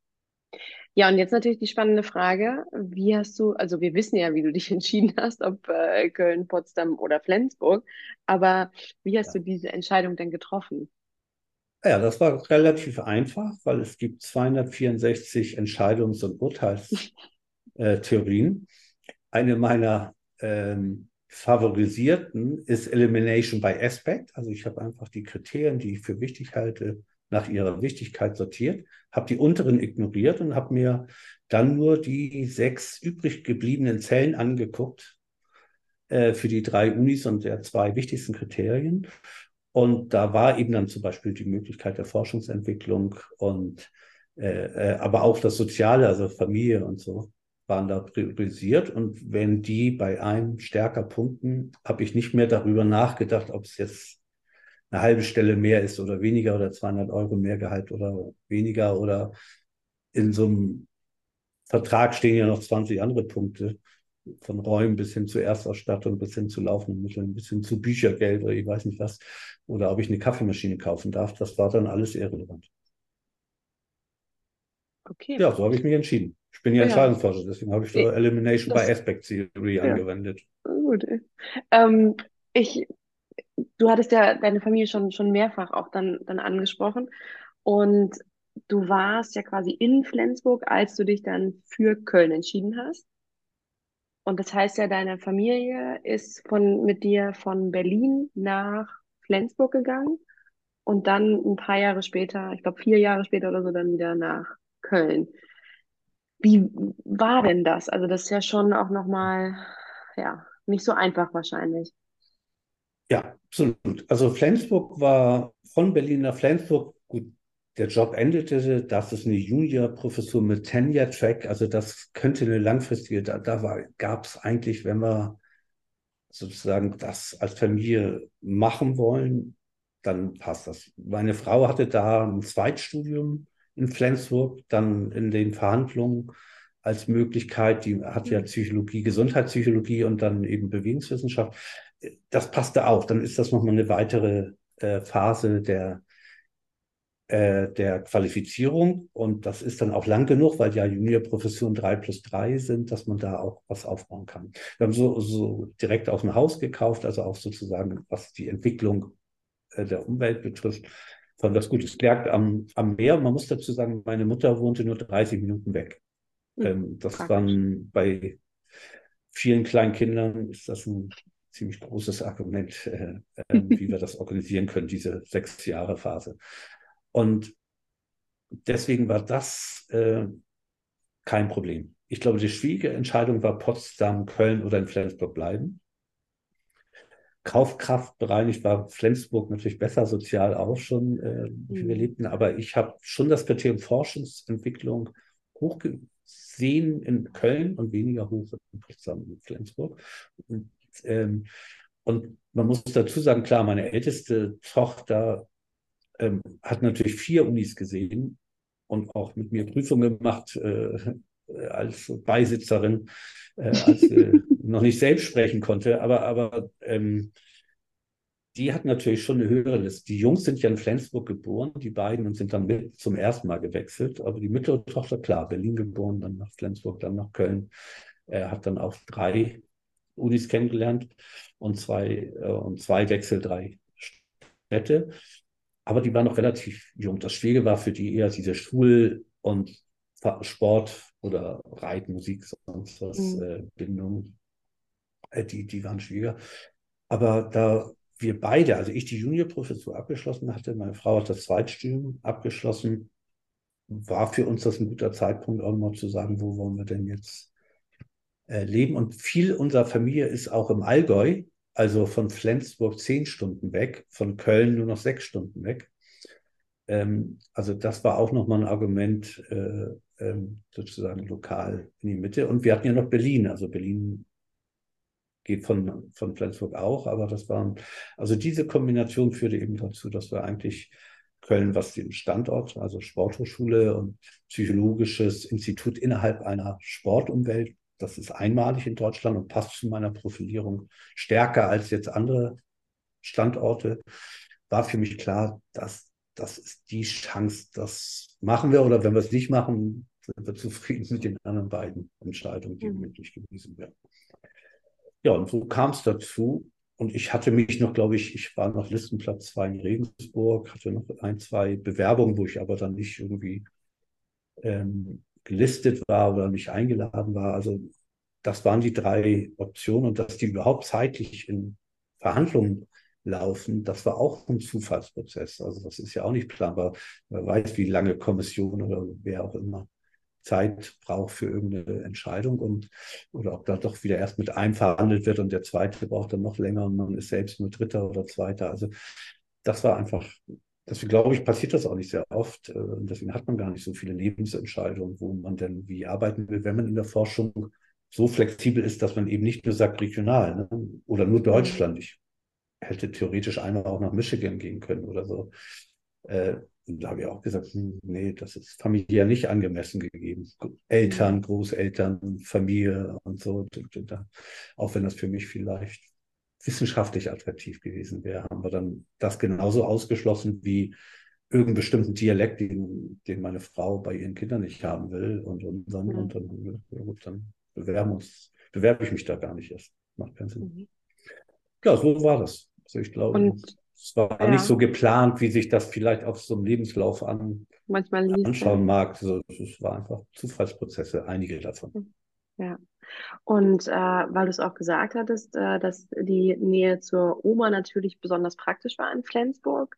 Speaker 2: Ja, und jetzt natürlich die spannende Frage, wie hast du, also wir wissen ja, wie du dich [laughs] entschieden hast, ob äh, Köln, Potsdam oder Flensburg, aber wie hast ja. du diese Entscheidung denn getroffen?
Speaker 3: Ja, das war relativ einfach, weil es gibt 264 Entscheidungs- und Urteilstheorien. [laughs] Eine meiner ähm, favorisierten ist Elimination by Aspect. Also ich habe einfach die Kriterien, die ich für wichtig halte, nach ihrer Wichtigkeit sortiert, habe die unteren ignoriert und habe mir dann nur die sechs übrig gebliebenen Zellen angeguckt äh, für die drei Unis und der zwei wichtigsten Kriterien. Und da war eben dann zum Beispiel die Möglichkeit der Forschungsentwicklung und äh, äh, aber auch das Soziale, also Familie und so, waren da priorisiert. Und wenn die bei einem stärker punkten, habe ich nicht mehr darüber nachgedacht, ob es jetzt eine halbe Stelle mehr ist oder weniger oder 200 Euro mehr Gehalt oder weniger oder in so einem Vertrag stehen ja noch 20 andere Punkte, von Räumen bis hin zur Erstausstattung, bis hin zu laufenden Mitteln, bis hin zu Büchergeld oder ich weiß nicht was, oder ob ich eine Kaffeemaschine kaufen darf, das war dann alles irrelevant. Okay. Ja, so habe ich mich entschieden. Ich bin ja, ja. Entscheidungsforscher, deswegen habe ich da Elimination das, by Aspect Theory ja. angewendet.
Speaker 2: Gut. Ähm, ich du hattest ja deine Familie schon, schon mehrfach auch dann, dann angesprochen. Und du warst ja quasi in Flensburg, als du dich dann für Köln entschieden hast. Und das heißt ja, deine Familie ist von, mit dir von Berlin nach Flensburg gegangen und dann ein paar Jahre später, ich glaube vier Jahre später oder so, dann wieder nach Köln. Wie war denn das? Also das ist ja schon auch nochmal, ja, nicht so einfach wahrscheinlich.
Speaker 3: Ja, absolut. Also Flensburg war von Berlin nach Flensburg, der Job endete, das ist eine Junior-Professur mit Tenure-Track, also das könnte eine langfristige, da, da gab es eigentlich, wenn wir sozusagen das als Familie machen wollen, dann passt das. Meine Frau hatte da ein Zweitstudium in Flensburg, dann in den Verhandlungen als Möglichkeit, die hat ja Psychologie, Gesundheitspsychologie und dann eben Bewegungswissenschaft. Das passte auch. Dann ist das nochmal eine weitere äh, Phase der, äh, der Qualifizierung. Und das ist dann auch lang genug, weil ja Juniorprofessuren drei plus drei sind, dass man da auch was aufbauen kann. Wir haben so, so direkt aus dem Haus gekauft, also auch sozusagen, was die Entwicklung äh, der Umwelt betrifft, fand das gut. Es lag am, am Meer. Man muss dazu sagen, meine Mutter wohnte nur 30 Minuten weg. Hm, ähm, das Praktisch. waren bei vielen kleinen Kindern ist das ein ziemlich großes Argument, äh, äh, wie wir das organisieren können, diese sechs Jahre Phase. Und deswegen war das äh, kein Problem. Ich glaube, die schwierige Entscheidung war Potsdam, Köln oder in Flensburg bleiben. Kaufkraft bereinigt war Flensburg natürlich besser, sozial auch schon, äh, wie wir mhm. lebten. Aber ich habe schon das Kriterium Forschungsentwicklung hochgesehen in Köln und weniger hoch in Potsdam und Flensburg. Und, ähm, und man muss dazu sagen, klar, meine älteste Tochter ähm, hat natürlich vier Unis gesehen und auch mit mir Prüfungen gemacht äh, als Beisitzerin äh, als äh, [laughs] noch nicht selbst sprechen konnte. Aber, aber ähm, die hat natürlich schon eine höhere Liste. Die Jungs sind ja in Flensburg geboren, die beiden, und sind dann mit zum ersten Mal gewechselt. Aber die mittlere Tochter, klar, Berlin geboren, dann nach Flensburg, dann nach Köln. Er hat dann auch drei Unis kennengelernt und zwei, äh, und zwei Wechsel, drei Städte. Aber die waren noch relativ jung. Das Schwierige war für die eher diese Schul- und Sport oder Reiten, Musik, sonst was, mhm. äh, Bindung, äh, die, die waren schwieriger. Aber da wir beide, also ich die Juniorprofessur abgeschlossen hatte, meine Frau hat das Zweitstudium abgeschlossen, war für uns das ein guter Zeitpunkt, auch mal zu sagen, wo wollen wir denn jetzt äh, leben. Und viel unserer Familie ist auch im Allgäu, also von Flensburg zehn Stunden weg, von Köln nur noch sechs Stunden weg. Ähm, also das war auch nochmal ein Argument, äh, ähm, sozusagen lokal in die Mitte. Und wir hatten ja noch Berlin. Also Berlin geht von, von Flensburg auch, aber das waren, also diese Kombination führte eben dazu, dass wir eigentlich Köln, was den Standort, also Sporthochschule und psychologisches Institut innerhalb einer Sportumwelt, das ist einmalig in Deutschland und passt zu meiner Profilierung stärker als jetzt andere Standorte, war für mich klar, dass das ist die Chance, das machen wir oder wenn wir es nicht machen, sind wir zufrieden mit den anderen beiden Entscheidungen, die mhm. möglich gewesen wären. Ja, und so kam es dazu. Und ich hatte mich noch, glaube ich, ich war noch Listenplatz 2 in Regensburg, hatte noch ein, zwei Bewerbungen, wo ich aber dann nicht irgendwie ähm, gelistet war oder nicht eingeladen war. Also das waren die drei Optionen und dass die überhaupt zeitlich in Verhandlungen laufen, das war auch ein Zufallsprozess. Also das ist ja auch nicht planbar. Man weiß, wie lange Kommission oder wer auch immer Zeit braucht für irgendeine Entscheidung und oder ob da doch wieder erst mit einem verhandelt wird und der zweite braucht dann noch länger und man ist selbst nur Dritter oder Zweiter. Also das war einfach, deswegen glaube ich, passiert das auch nicht sehr oft. Äh, und deswegen hat man gar nicht so viele Lebensentscheidungen, wo man denn wie arbeiten will, wenn man in der Forschung so flexibel ist, dass man eben nicht nur sagt regional ne? oder nur Deutschland. Ich hätte theoretisch einmal auch nach Michigan gehen können oder so. Äh, und da habe ich auch gesagt, hm, nee, das ist familiär nicht angemessen gegeben. Eltern, Großeltern, Familie und so. Auch wenn das für mich vielleicht wissenschaftlich attraktiv gewesen wäre, haben wir dann das genauso ausgeschlossen wie irgendeinen bestimmten Dialekt, den, den meine Frau bei ihren Kindern nicht haben will. Und, und dann, mhm. und dann, ja gut, dann bewerben uns, bewerbe ich mich da gar nicht erst. Macht keinen Sinn. Mhm. Ja, so war das. Also ich glaube, und, es war ja. nicht so geplant, wie sich das vielleicht auf so einem Lebenslauf an, anschauen mag. Also, es war einfach Zufallsprozesse, einige davon.
Speaker 2: Ja. Und äh, weil du es auch gesagt hattest, äh, dass die Nähe zur Oma natürlich besonders praktisch war in Flensburg.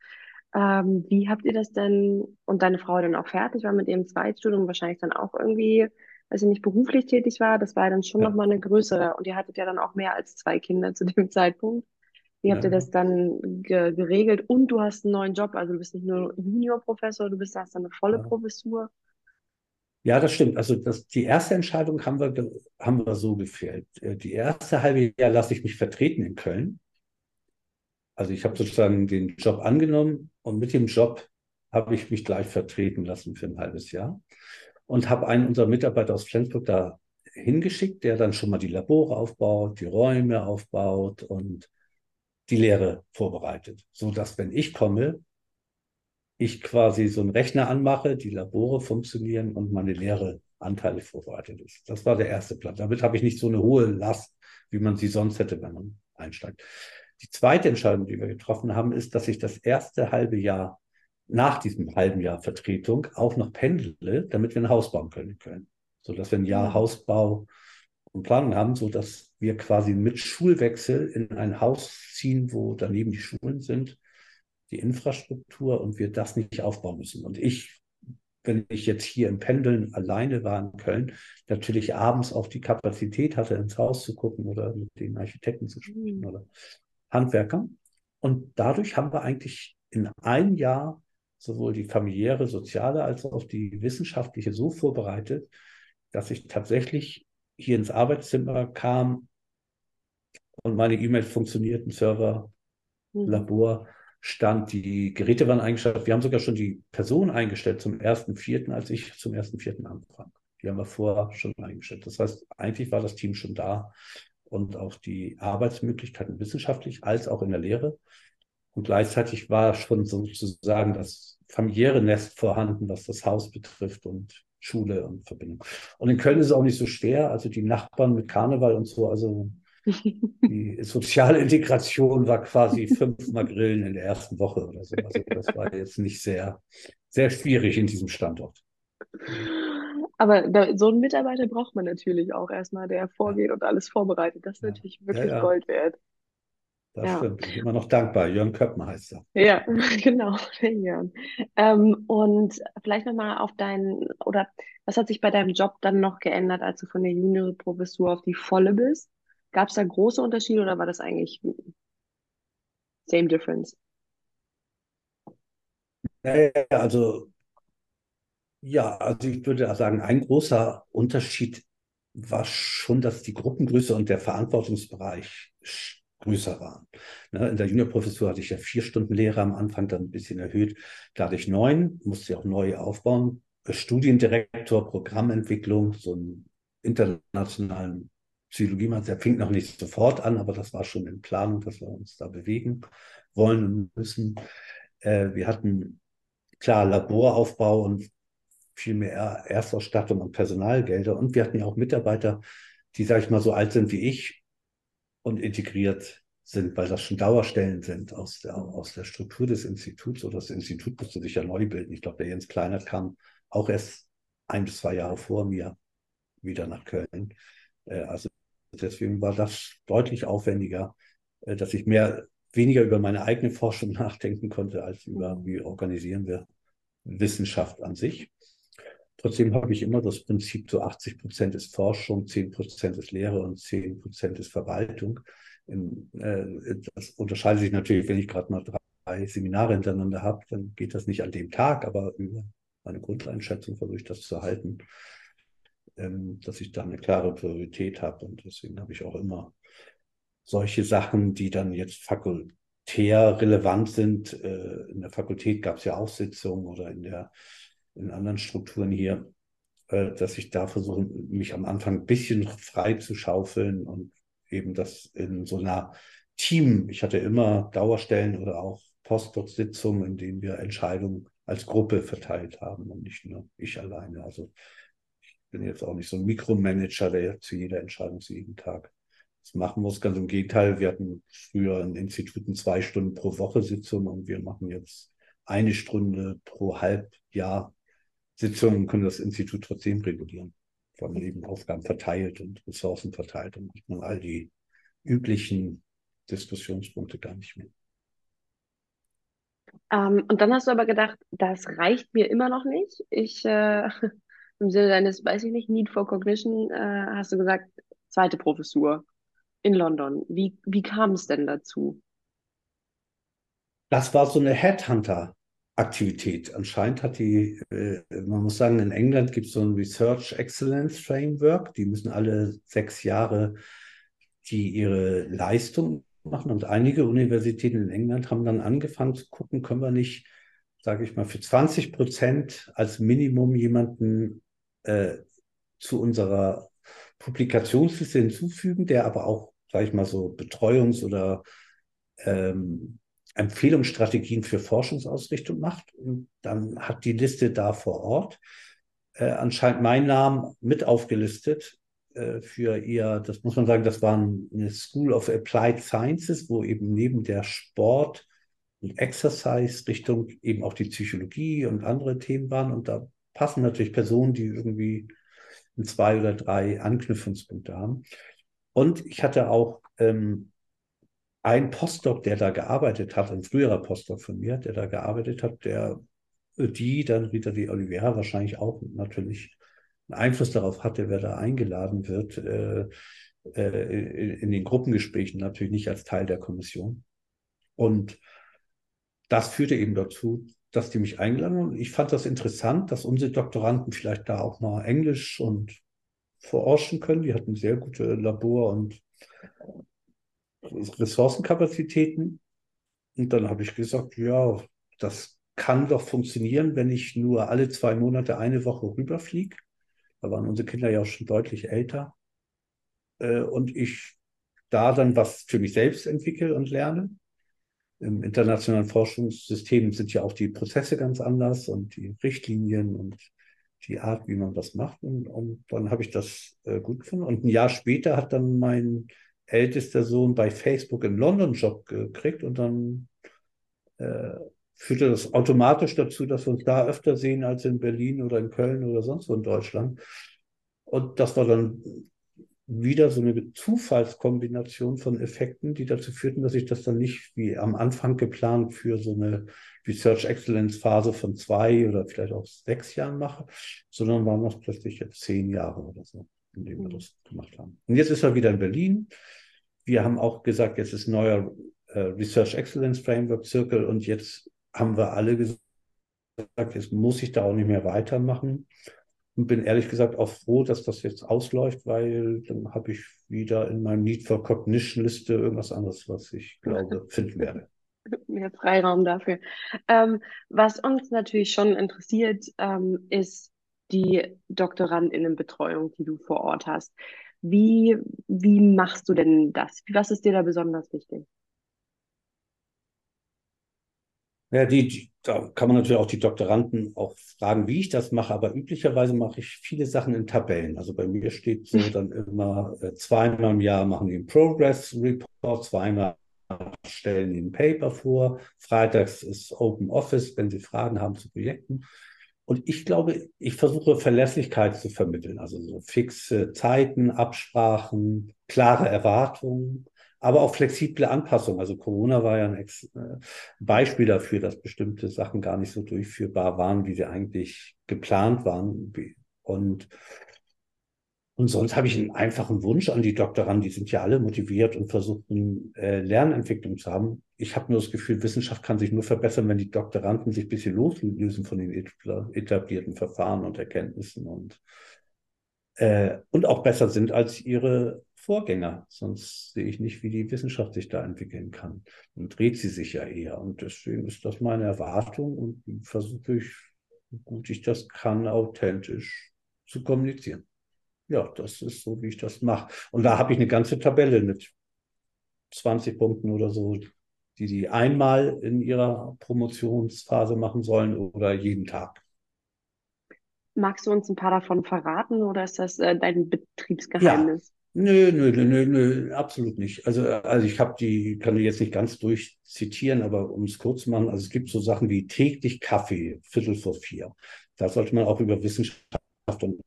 Speaker 2: Ähm, wie habt ihr das denn und deine Frau dann auch fertig war mit ihrem Zweitstudium, wahrscheinlich dann auch irgendwie als ihr nicht beruflich tätig war, das war dann schon
Speaker 3: Ja.
Speaker 2: nochmal eine größere. Und ihr hattet ja dann auch mehr als zwei Kinder zu dem [laughs] Zeitpunkt. Wie habt ihr
Speaker 3: Ja.
Speaker 2: das dann ge geregelt? Und du hast einen neuen Job, also du bist nicht nur Juniorprofessor, du bist, hast dann eine volle
Speaker 3: Ja.
Speaker 2: Professur.
Speaker 3: Ja, das stimmt. Also das, die erste Entscheidung haben wir, haben wir so gefällt. Äh, Die erste halbe Jahr lasse ich mich vertreten in Köln. Also ich habe sozusagen den Job angenommen und mit dem Job habe ich mich gleich vertreten lassen für ein halbes Jahr und habe einen unserer Mitarbeiter aus Flensburg da hingeschickt, der dann schon mal die Labore aufbaut, die Räume aufbaut und die Lehre vorbereitet, so dass wenn ich komme, ich quasi so einen Rechner anmache, die Labore funktionieren und meine Lehre anteilig vorbereitet ist. Das war der erste Plan. Damit habe ich nicht so eine hohe Last, wie man sie sonst hätte, wenn man einsteigt. Die zweite Entscheidung, die wir getroffen haben, ist, dass ich das erste halbe Jahr nach diesem halben Jahr Vertretung auch noch pendle, damit wir ein Haus bauen können Köln. So dass wir ein Jahr
Speaker 2: Mhm.
Speaker 3: Hausbau und Planung haben, so dass wir quasi mit Schulwechsel in ein Haus ziehen, wo daneben die Schulen sind, die Infrastruktur und wir das nicht aufbauen müssen. Und ich, wenn ich jetzt hier im Pendeln alleine war in Köln, natürlich abends auch die Kapazität hatte, ins Haus zu gucken oder mit den Architekten zu sprechen
Speaker 2: Mhm.
Speaker 3: oder Handwerkern. Und dadurch haben wir eigentlich in einem Jahr sowohl die familiäre, soziale als auch die wissenschaftliche so vorbereitet, dass ich tatsächlich hier ins Arbeitszimmer kam und meine E-Mails funktionierten, Server,
Speaker 2: Mhm.
Speaker 3: Labor stand, die Geräte waren eingestellt. Wir haben sogar schon die Person eingestellt zum 1.4., als ich zum 1.4. anfang. Die haben wir vorher schon eingestellt. Das heißt, eigentlich war das Team schon da und auch die Arbeitsmöglichkeiten wissenschaftlich als auch in der Lehre. Und gleichzeitig war schon sozusagen das familiäre Nest vorhanden, was das Haus betrifft und Schule und Verbindung. Und in Köln ist es auch nicht so schwer. Also die Nachbarn mit Karneval und so, also [laughs] die soziale Integration war quasi fünfmal Grillen in der ersten Woche oder so. Also das war jetzt nicht sehr, sehr schwierig in diesem Standort.
Speaker 2: Aber da, so einen Mitarbeiter braucht man natürlich auch erstmal, der
Speaker 3: Ja,
Speaker 2: vorgeht und alles vorbereitet. Das ist
Speaker 3: ja,
Speaker 2: natürlich
Speaker 3: ja,
Speaker 2: wirklich
Speaker 3: ja,
Speaker 2: Gold wert.
Speaker 3: das
Speaker 2: Ja.
Speaker 3: stimmt. Bin ich immer noch dankbar. Jörn Köppen heißt er.
Speaker 2: Ja, [laughs] genau, der Jörn. Ähm, und vielleicht nochmal auf deinen, oder was hat sich bei deinem Job dann noch geändert, als du von der Juniorprofessur auf die volle bist? Gab es da große Unterschiede oder war das eigentlich same difference?
Speaker 3: Naja, also Ja, also ich würde sagen, ein großer Unterschied war schon, dass die Gruppengröße und der Verantwortungsbereich größer waren. Ne, in der Juniorprofessur hatte ich ja vier Stunden Lehre am Anfang, dann ein bisschen erhöht. Da hatte ich neun, musste ich auch neu aufbauen. Studiendirektor, Programmentwicklung, so einen internationalen Psychologie, der fing noch nicht sofort an, aber das war schon in Planung, dass wir uns da bewegen wollen und müssen. Äh, wir hatten klar Laboraufbau und viel mehr Erstausstattung und Personalgelder. Und wir hatten ja auch Mitarbeiter, die, sage ich mal, so alt sind wie ich und integriert sind, weil das schon Dauerstellen sind aus der, aus der Struktur des Instituts. Oder das Institut musste sich ja neu bilden. Ich glaube, der Jens Kleinert kam auch erst ein bis zwei Jahre vor mir wieder nach Köln. Äh, Also deswegen war das deutlich aufwendiger, äh, dass ich mehr, weniger über meine eigene Forschung [laughs] nachdenken konnte, als über, wie organisieren wir Wissenschaft an sich. Trotzdem habe ich immer das Prinzip, so 80 Prozent ist Forschung, 10 Prozent ist Lehre und 10 Prozent ist Verwaltung. Äh, das unterscheidet sich natürlich, wenn ich gerade mal drei Seminare hintereinander habe, dann geht das nicht an dem Tag, aber über meine Grundeinschätzung versuche ich das zu halten, ähm, dass ich da eine klare Priorität habe. Und deswegen habe ich auch immer solche Sachen, die dann jetzt fakultär relevant sind. Äh, in der Fakultät gab es ja auch Sitzungen oder in der in anderen Strukturen hier, äh, dass ich da versuche, mich am Anfang ein bisschen frei zu schaufeln und eben das in so einer Team, ich hatte immer Dauerstellen oder auch Postdoc-Sitzungen, in denen wir Entscheidungen als Gruppe verteilt haben und nicht nur ich alleine. Also bin jetzt auch nicht so ein Mikromanager, der zu jeder Entscheidung zu jedem Tag das machen muss. Ganz im Gegenteil, wir hatten früher in Instituten zwei Stunden pro Woche Sitzung und wir machen jetzt eine Stunde pro Halbjahr Sitzungen können das Institut trotzdem regulieren, weil man eben Aufgaben verteilt und Ressourcen verteilt und man all die üblichen Diskussionspunkte gar nicht mehr.
Speaker 2: Ähm, und dann hast du aber gedacht, das reicht mir immer noch nicht. Ich äh, im Sinne deines, weiß ich nicht, Need for Cognition, äh, hast du gesagt, zweite Professur in London. Wie, wie kam es denn dazu?
Speaker 3: Das war so eine Headhunter-Aktivität. Anscheinend hat die, äh, man muss sagen, in England gibt es so ein Research Excellence Framework. Die müssen alle sechs Jahre die ihre Leistung machen. Und einige Universitäten in England haben dann angefangen zu gucken, können wir nicht, sage ich mal, für 20 Prozent als Minimum jemanden äh, zu unserer Publikationsliste hinzufügen, der aber auch, sage ich mal, so Betreuungs- oder ähm, Empfehlungsstrategien für Forschungsausrichtung macht. Und dann hat die Liste da vor Ort äh, anscheinend meinen Namen mit aufgelistet äh, für ihr, das muss man sagen, das war eine School of Applied Sciences, wo eben neben der Sport- und Exercise-Richtung eben auch die Psychologie und andere Themen waren. Und da passen natürlich Personen, die irgendwie zwei oder drei Anknüpfungspunkte haben. Und ich hatte auch ähm, einen Postdoc, der da gearbeitet hat, ein früherer Postdoc von mir, der da gearbeitet hat, der die, dann Rita die Oliveira wahrscheinlich auch natürlich einen Einfluss darauf hatte, wer da eingeladen wird, äh, äh, in den Gruppengesprächen, natürlich nicht als Teil der Kommission. Und das führte eben dazu, dass die mich eingeladen haben. Ich fand das interessant, dass unsere Doktoranden vielleicht da auch mal Englisch und forschen können. Die hatten sehr gute Labor- und Ressourcenkapazitäten. Und dann habe ich gesagt, ja, das kann doch funktionieren, wenn ich nur alle zwei Monate eine Woche rüberfliege. Da waren unsere Kinder ja auch schon deutlich älter. Äh, und ich da dann was für mich selbst entwickle und lerne. Im internationalen Forschungssystem sind ja auch die Prozesse ganz anders und die Richtlinien und die Art, wie man das macht. Und, und dann habe ich das äh, gut gefunden. Und ein Jahr später hat dann mein ältester Sohn bei Facebook einen London-Job gekriegt und dann äh, führte das automatisch dazu, dass wir uns da öfter sehen als in Berlin oder in Köln oder sonst wo in Deutschland. Und das war dann wieder so eine Zufallskombination von Effekten, die dazu führten, dass ich das dann nicht wie am Anfang geplant für so eine Research Excellence Phase von zwei oder vielleicht auch sechs Jahren mache, sondern waren das plötzlich jetzt zehn Jahre oder so, in denen wir mhm. das gemacht haben. Und jetzt ist er wieder in Berlin. Wir haben auch gesagt, jetzt ist neuer äh, Research Excellence Framework Circle und jetzt haben wir alle gesagt, jetzt muss ich da auch nicht mehr weitermachen. Und bin ehrlich gesagt auch froh, dass das jetzt ausläuft, weil dann habe ich wieder in meinem Need for Cognition Liste irgendwas anderes, was ich glaube, finden werde.
Speaker 2: Mehr Freiraum dafür. Ähm, was uns natürlich schon interessiert, ähm, ist die Doktorandinnenbetreuung, die du vor Ort hast. Wie, wie machst du denn das? Was ist dir da besonders wichtig?
Speaker 3: Ja, die, da kann man natürlich auch die Doktoranden auch fragen, wie ich das mache, aber üblicherweise mache ich viele Sachen in Tabellen. Also bei mir steht so dann immer äh, zweimal im Jahr machen die einen Progress Report, zweimal stellen die ein Paper vor. Freitags ist Open Office, wenn sie Fragen haben zu Projekten. Und ich glaube, ich versuche Verlässlichkeit zu vermitteln, also so fixe Zeiten, Absprachen, klare Erwartungen aber auch flexible Anpassungen. Also Corona war ja ein Ex äh, Beispiel dafür, dass bestimmte Sachen gar nicht so durchführbar waren, wie sie eigentlich geplant waren. Und, und sonst habe ich einen einfachen Wunsch an die Doktoranden, die sind ja alle motiviert und versuchen, äh, Lernentwicklung zu haben. Ich habe nur das Gefühl, Wissenschaft kann sich nur verbessern, wenn die Doktoranden sich ein bisschen loslösen von den etablierten Verfahren und Erkenntnissen und, äh, und auch besser sind als ihre Vorgänger. Sonst sehe ich nicht, wie die Wissenschaft sich da entwickeln kann. Dann dreht sie sich ja eher. Und deswegen ist das meine Erwartung und versuche ich, so gut ich das kann, authentisch zu kommunizieren. Ja, das ist so, wie ich das mache. Und da habe ich eine ganze Tabelle mit 20 Punkten oder so, die die einmal in ihrer Promotionsphase machen sollen oder jeden Tag.
Speaker 2: Magst du uns ein paar davon verraten oder ist das äh, dein Betriebsgeheimnis?
Speaker 3: Nö, nö, nö, nö, absolut nicht. Also, also ich habe die, kann ich jetzt nicht ganz durchzitieren, aber um es kurz zu machen, also es gibt so Sachen wie täglich Kaffee, Viertel vor vier. Da sollte man auch über Wissenschaft und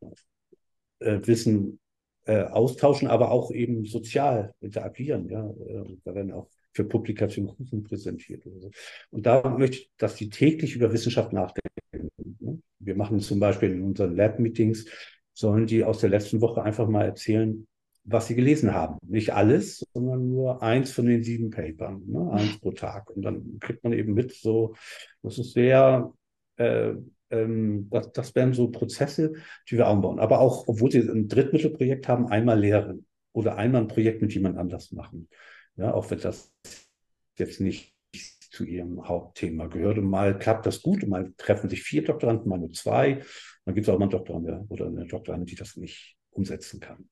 Speaker 3: äh, Wissen äh, austauschen, aber auch eben sozial interagieren. Ja, äh, da werden auch für Publikationen Kuchen präsentiert so. Und da möchte ich, dass die täglich über Wissenschaft nachdenken. Ne? Wir machen zum Beispiel in unseren Lab-Meetings, sollen die aus der letzten Woche einfach mal erzählen, was sie gelesen haben. Nicht alles, sondern nur eins von den sieben Papern, ne? eins pro Tag. Und dann kriegt man eben mit, so, das ist sehr, äh, ähm, das, das wären so Prozesse, die wir aufbauen. Aber auch, obwohl sie ein Drittmittelprojekt haben, einmal lehren oder einmal ein Projekt mit jemand anders machen. Ja, auch wenn das jetzt nicht zu ihrem Hauptthema gehört. Und mal klappt das gut und mal treffen sich vier Doktoranden, mal nur zwei. Dann gibt es auch mal einen Doktorand oder eine Doktorandin, die das nicht umsetzen kann.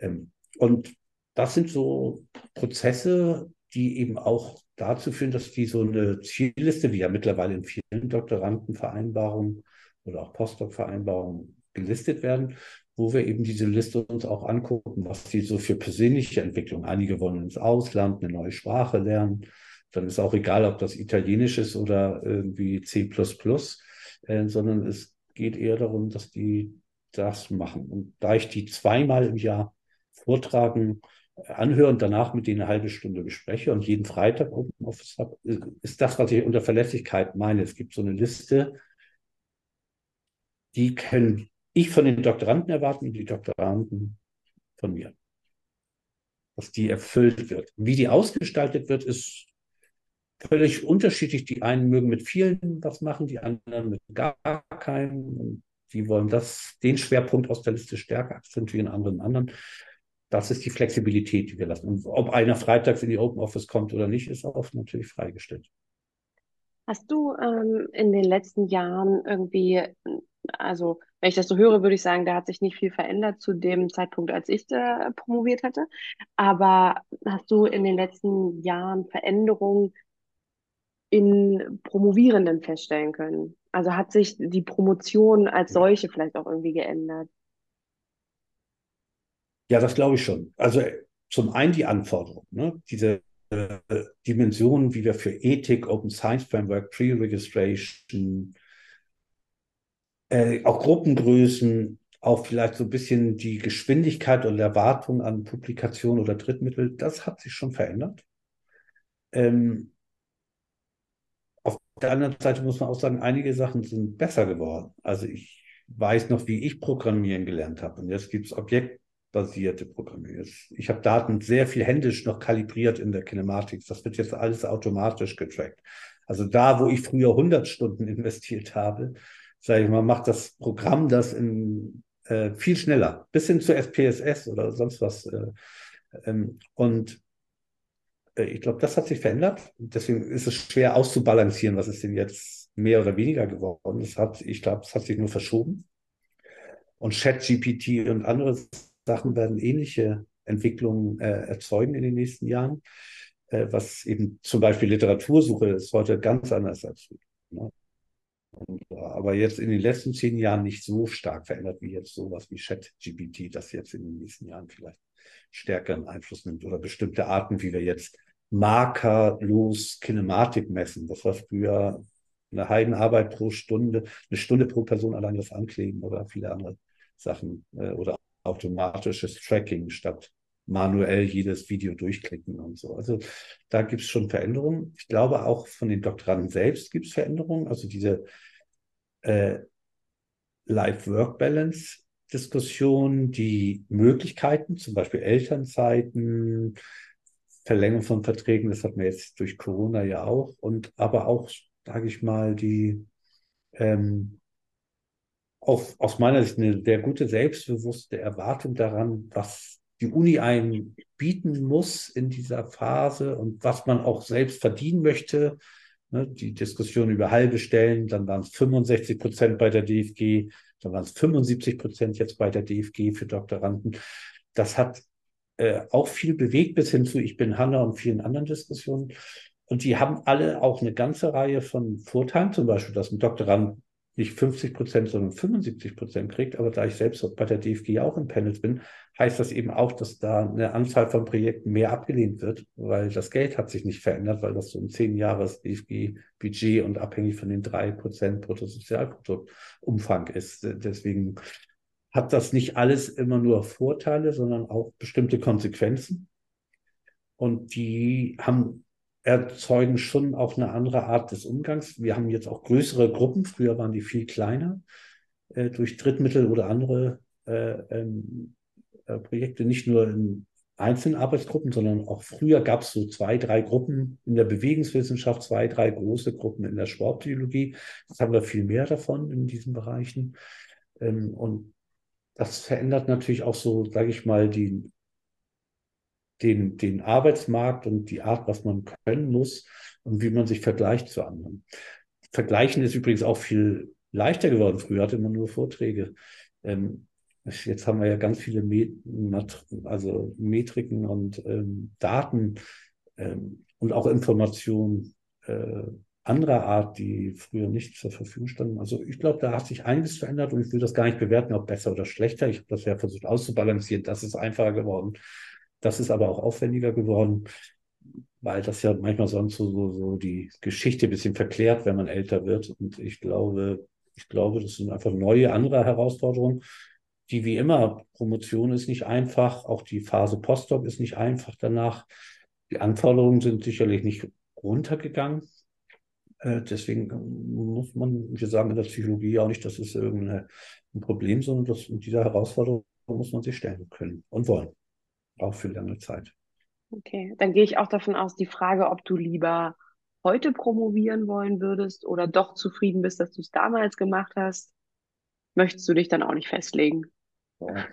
Speaker 3: Ähm, und das sind so Prozesse, die eben auch dazu führen, dass die so eine Zielliste, wie ja mittlerweile in vielen Doktorandenvereinbarungen oder auch Postdoc-Vereinbarungen gelistet werden, wo wir eben diese Liste uns auch angucken, was die so für persönliche Entwicklung. Einige wollen ins Ausland eine neue Sprache lernen. Dann ist auch egal, ob das Italienisch ist oder irgendwie C++, äh, sondern es geht eher darum, dass die das machen. Und da ich die zweimal im Jahr vortragen, anhören, danach mit denen eine halbe Stunde bespreche und jeden Freitag Open Office habe, ist das, was ich unter Verlässlichkeit meine. Es gibt so eine Liste, die können ich von den Doktoranden erwarten und die Doktoranden von mir. Dass die erfüllt wird. Wie die ausgestaltet wird, ist völlig unterschiedlich. Die einen mögen mit vielen was machen, die anderen mit gar keinem. die wollen das, den Schwerpunkt aus der Liste stärker akzentuieren, anderen anderen. Das ist die Flexibilität, die wir lassen. Und ob einer freitags in die Open Office kommt oder nicht, ist auch natürlich freigestellt.
Speaker 2: Hast du ähm, in den letzten Jahren irgendwie, also wenn ich das so höre, würde ich sagen, da hat sich nicht viel verändert zu dem Zeitpunkt, als ich da promoviert hatte. Aber hast du in den letzten Jahren Veränderungen in Promovierenden feststellen können? Also hat sich die Promotion als solche vielleicht auch irgendwie geändert?
Speaker 3: Ja, das glaube ich schon. Also zum einen die Anforderungen, ne? diese äh, Dimensionen, wie wir für Ethik, Open Science Framework, Pre-Registration, äh, auch Gruppengrößen, auch vielleicht so ein bisschen die Geschwindigkeit und Erwartung an Publikation oder Drittmittel, das hat sich schon verändert. Ähm, auf der anderen Seite muss man auch sagen, einige Sachen sind besser geworden. Also ich weiß noch, wie ich Programmieren gelernt habe. Und jetzt gibt es objektbasierte Programmierung. Ich habe Daten sehr viel händisch noch kalibriert in der Kinematik. Das wird jetzt alles automatisch getrackt. Also da, wo ich früher 100 Stunden investiert habe, sage ich mal, macht das Programm das in, äh, viel schneller, bis hin zu SPSS oder sonst was. Äh, ähm, und äh, ich glaube, das hat sich verändert. Deswegen ist es schwer auszubalancieren, was ist denn jetzt mehr oder weniger geworden. Das hat, ich glaube, es hat sich nur verschoben. Und ChatGPT und andere Sachen werden ähnliche Entwicklungen äh, erzeugen in den nächsten Jahren. Äh, was eben zum Beispiel Literatursuche ist heute ganz anders als früher. Ne? aber jetzt in den letzten zehn Jahren nicht so stark verändert wie jetzt sowas wie ChatGPT, das jetzt in den nächsten Jahren vielleicht stärkeren Einfluss nimmt oder bestimmte Arten, wie wir jetzt markerlos Kinematik messen. Das war früher eine Heidenarbeit pro Stunde, eine Stunde pro Person allein das Ankleben oder viele andere Sachen äh, oder automatisches Tracking statt manuell jedes Video durchklicken und so. Also da gibt es schon Veränderungen. Ich glaube auch von den Doktoranden selbst gibt es Veränderungen. Also diese äh, Life-Work-Balance Diskussion, die Möglichkeiten, zum Beispiel Elternzeiten, Verlängerung von Verträgen, das hat man jetzt durch Corona ja auch, und aber auch, sage ich mal, die ähm, auf, aus meiner Sicht eine sehr gute selbstbewusste Erwartung daran, was die Uni einem bieten muss in dieser Phase und was man auch selbst verdienen möchte. Ne, die Diskussion über halbe Stellen, dann waren es 65 Prozent bei der DFG, dann waren es 75 Prozent jetzt bei der DFG für Doktoranden. Das hat äh, auch viel bewegt bis hin zu Ich bin Hanna und vielen anderen Diskussionen. Und die haben alle auch eine ganze Reihe von Vorteilen, zum Beispiel, dass ein Doktorand nicht 50 Prozent, sondern 75 Prozent kriegt. Aber da ich selbst bei der DFG auch in Panels bin, heißt das eben auch, dass da eine Anzahl von Projekten mehr abgelehnt wird, weil das Geld hat sich nicht verändert, weil das so ein zehn Jahres DFG-Budget und abhängig von den drei Prozent Bruttosozialproduktumfang ist. Deswegen hat das nicht alles immer nur Vorteile, sondern auch bestimmte Konsequenzen. Und die haben erzeugen schon auch eine andere Art des Umgangs. Wir haben jetzt auch größere Gruppen. Früher waren die viel kleiner. äh, durch Drittmittel oder andere äh, ähm, äh, Projekte, nicht nur in einzelnen Arbeitsgruppen, sondern auch früher gab es so zwei, drei Gruppen in der Bewegungswissenschaft, zwei, drei große Gruppen in der Sportbiologie. Jetzt haben wir viel mehr davon in diesen Bereichen. Ähm, und das verändert natürlich auch so, sage ich mal, die, den, den Arbeitsmarkt und die Art, was man können muss und wie man sich vergleicht zu anderen. Vergleichen ist übrigens auch viel leichter geworden. Früher hatte man nur Vorträge. Ähm, jetzt haben wir ja ganz viele Met also Metriken und ähm, Daten ähm, und auch Informationen äh, anderer Art, die früher nicht zur Verfügung standen. Also ich glaube, da hat sich einiges verändert und ich will das gar nicht bewerten, ob besser oder schlechter. Ich habe das ja versucht auszubalancieren. Das ist einfacher geworden. Das ist aber auch aufwendiger geworden, weil das ja manchmal sonst so, so, so die Geschichte ein bisschen verklärt, wenn man älter wird. Und ich glaube, ich glaube, das sind einfach neue, andere Herausforderungen, die wie immer, Promotion ist nicht einfach, auch die Phase Postdoc ist nicht einfach danach. Die Anforderungen sind sicherlich nicht runtergegangen. Äh, deswegen muss man, wir sagen in der Psychologie auch nicht, das ist irgendein Problem, sondern das, diese Herausforderung muss man sich stellen können und wollen. Auch für lange Zeit.
Speaker 2: Okay, dann gehe ich auch davon aus, die Frage, ob du lieber heute promovieren wollen würdest oder doch zufrieden bist, dass du es damals gemacht hast, möchtest du dich dann auch nicht festlegen.
Speaker 3: Ja.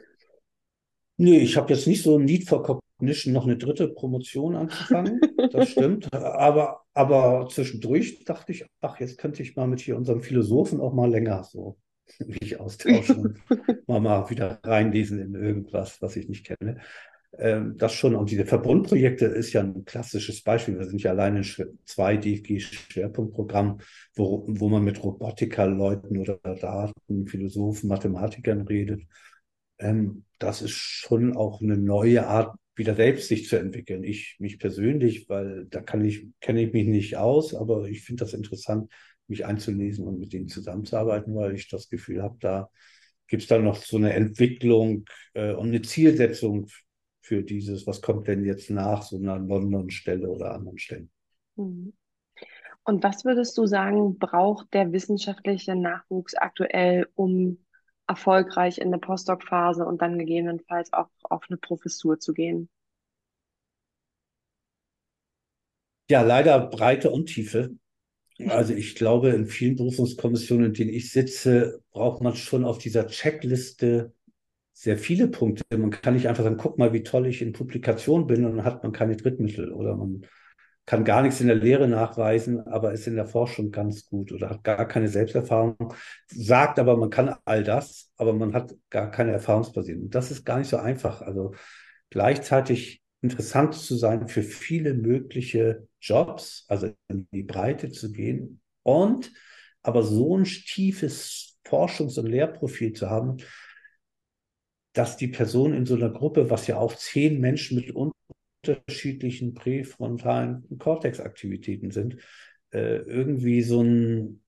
Speaker 3: Nee, ich habe jetzt nicht so ein Need for Cognition, noch eine dritte Promotion anzufangen. Das [laughs] stimmt. Aber, aber zwischendurch dachte ich, ach, jetzt könnte ich mal mit hier unserem Philosophen auch mal länger so [laughs] mich austauschen und [laughs] mal, mal wieder reinlesen in irgendwas, was ich nicht kenne. Ähm, das schon. Und diese Verbundprojekte ist ja ein klassisches Beispiel. Wir sind ja alleine zwei DFG-Schwerpunktprogramm, wo, wo man mit Robotikerleuten oder Daten, Philosophen, Mathematikern redet. Ähm, das ist schon auch eine neue Art, wieder selbst sich zu entwickeln. Ich, mich persönlich, weil da kann ich, kenne ich mich nicht aus, aber ich finde das interessant, mich einzulesen und mit denen zusammenzuarbeiten, weil ich das Gefühl habe, da gibt es dann noch so eine Entwicklung äh, und eine Zielsetzung für dieses, was kommt denn jetzt nach so einer London-Stelle oder anderen Stellen.
Speaker 2: Mhm. Und was würdest du sagen, braucht der wissenschaftliche Nachwuchs aktuell, um erfolgreich in der Postdoc-Phase und dann gegebenenfalls auch auf eine Professur zu gehen?
Speaker 3: Ja, leider Breite und Tiefe. Also ich glaube, in vielen Berufungskommissionen, in denen ich sitze, braucht man schon auf dieser Checkliste sehr viele Punkte. Man kann nicht einfach sagen, guck mal, wie toll ich in Publikation bin und dann hat man keine Drittmittel oder man kann gar nichts in der Lehre nachweisen, aber ist in der Forschung ganz gut oder hat gar keine Selbsterfahrung, sagt aber, man kann all das, aber man hat gar keine Erfahrungsbasierung. Das ist gar nicht so einfach. Also gleichzeitig interessant zu sein für viele mögliche Jobs, also in die Breite zu gehen und aber so ein tiefes Forschungs- und Lehrprofil zu haben, dass die Person in so einer Gruppe, was ja auch zehn Menschen mit unterschiedlichen präfrontalen Cortex-Aktivitäten sind, äh, irgendwie so ein,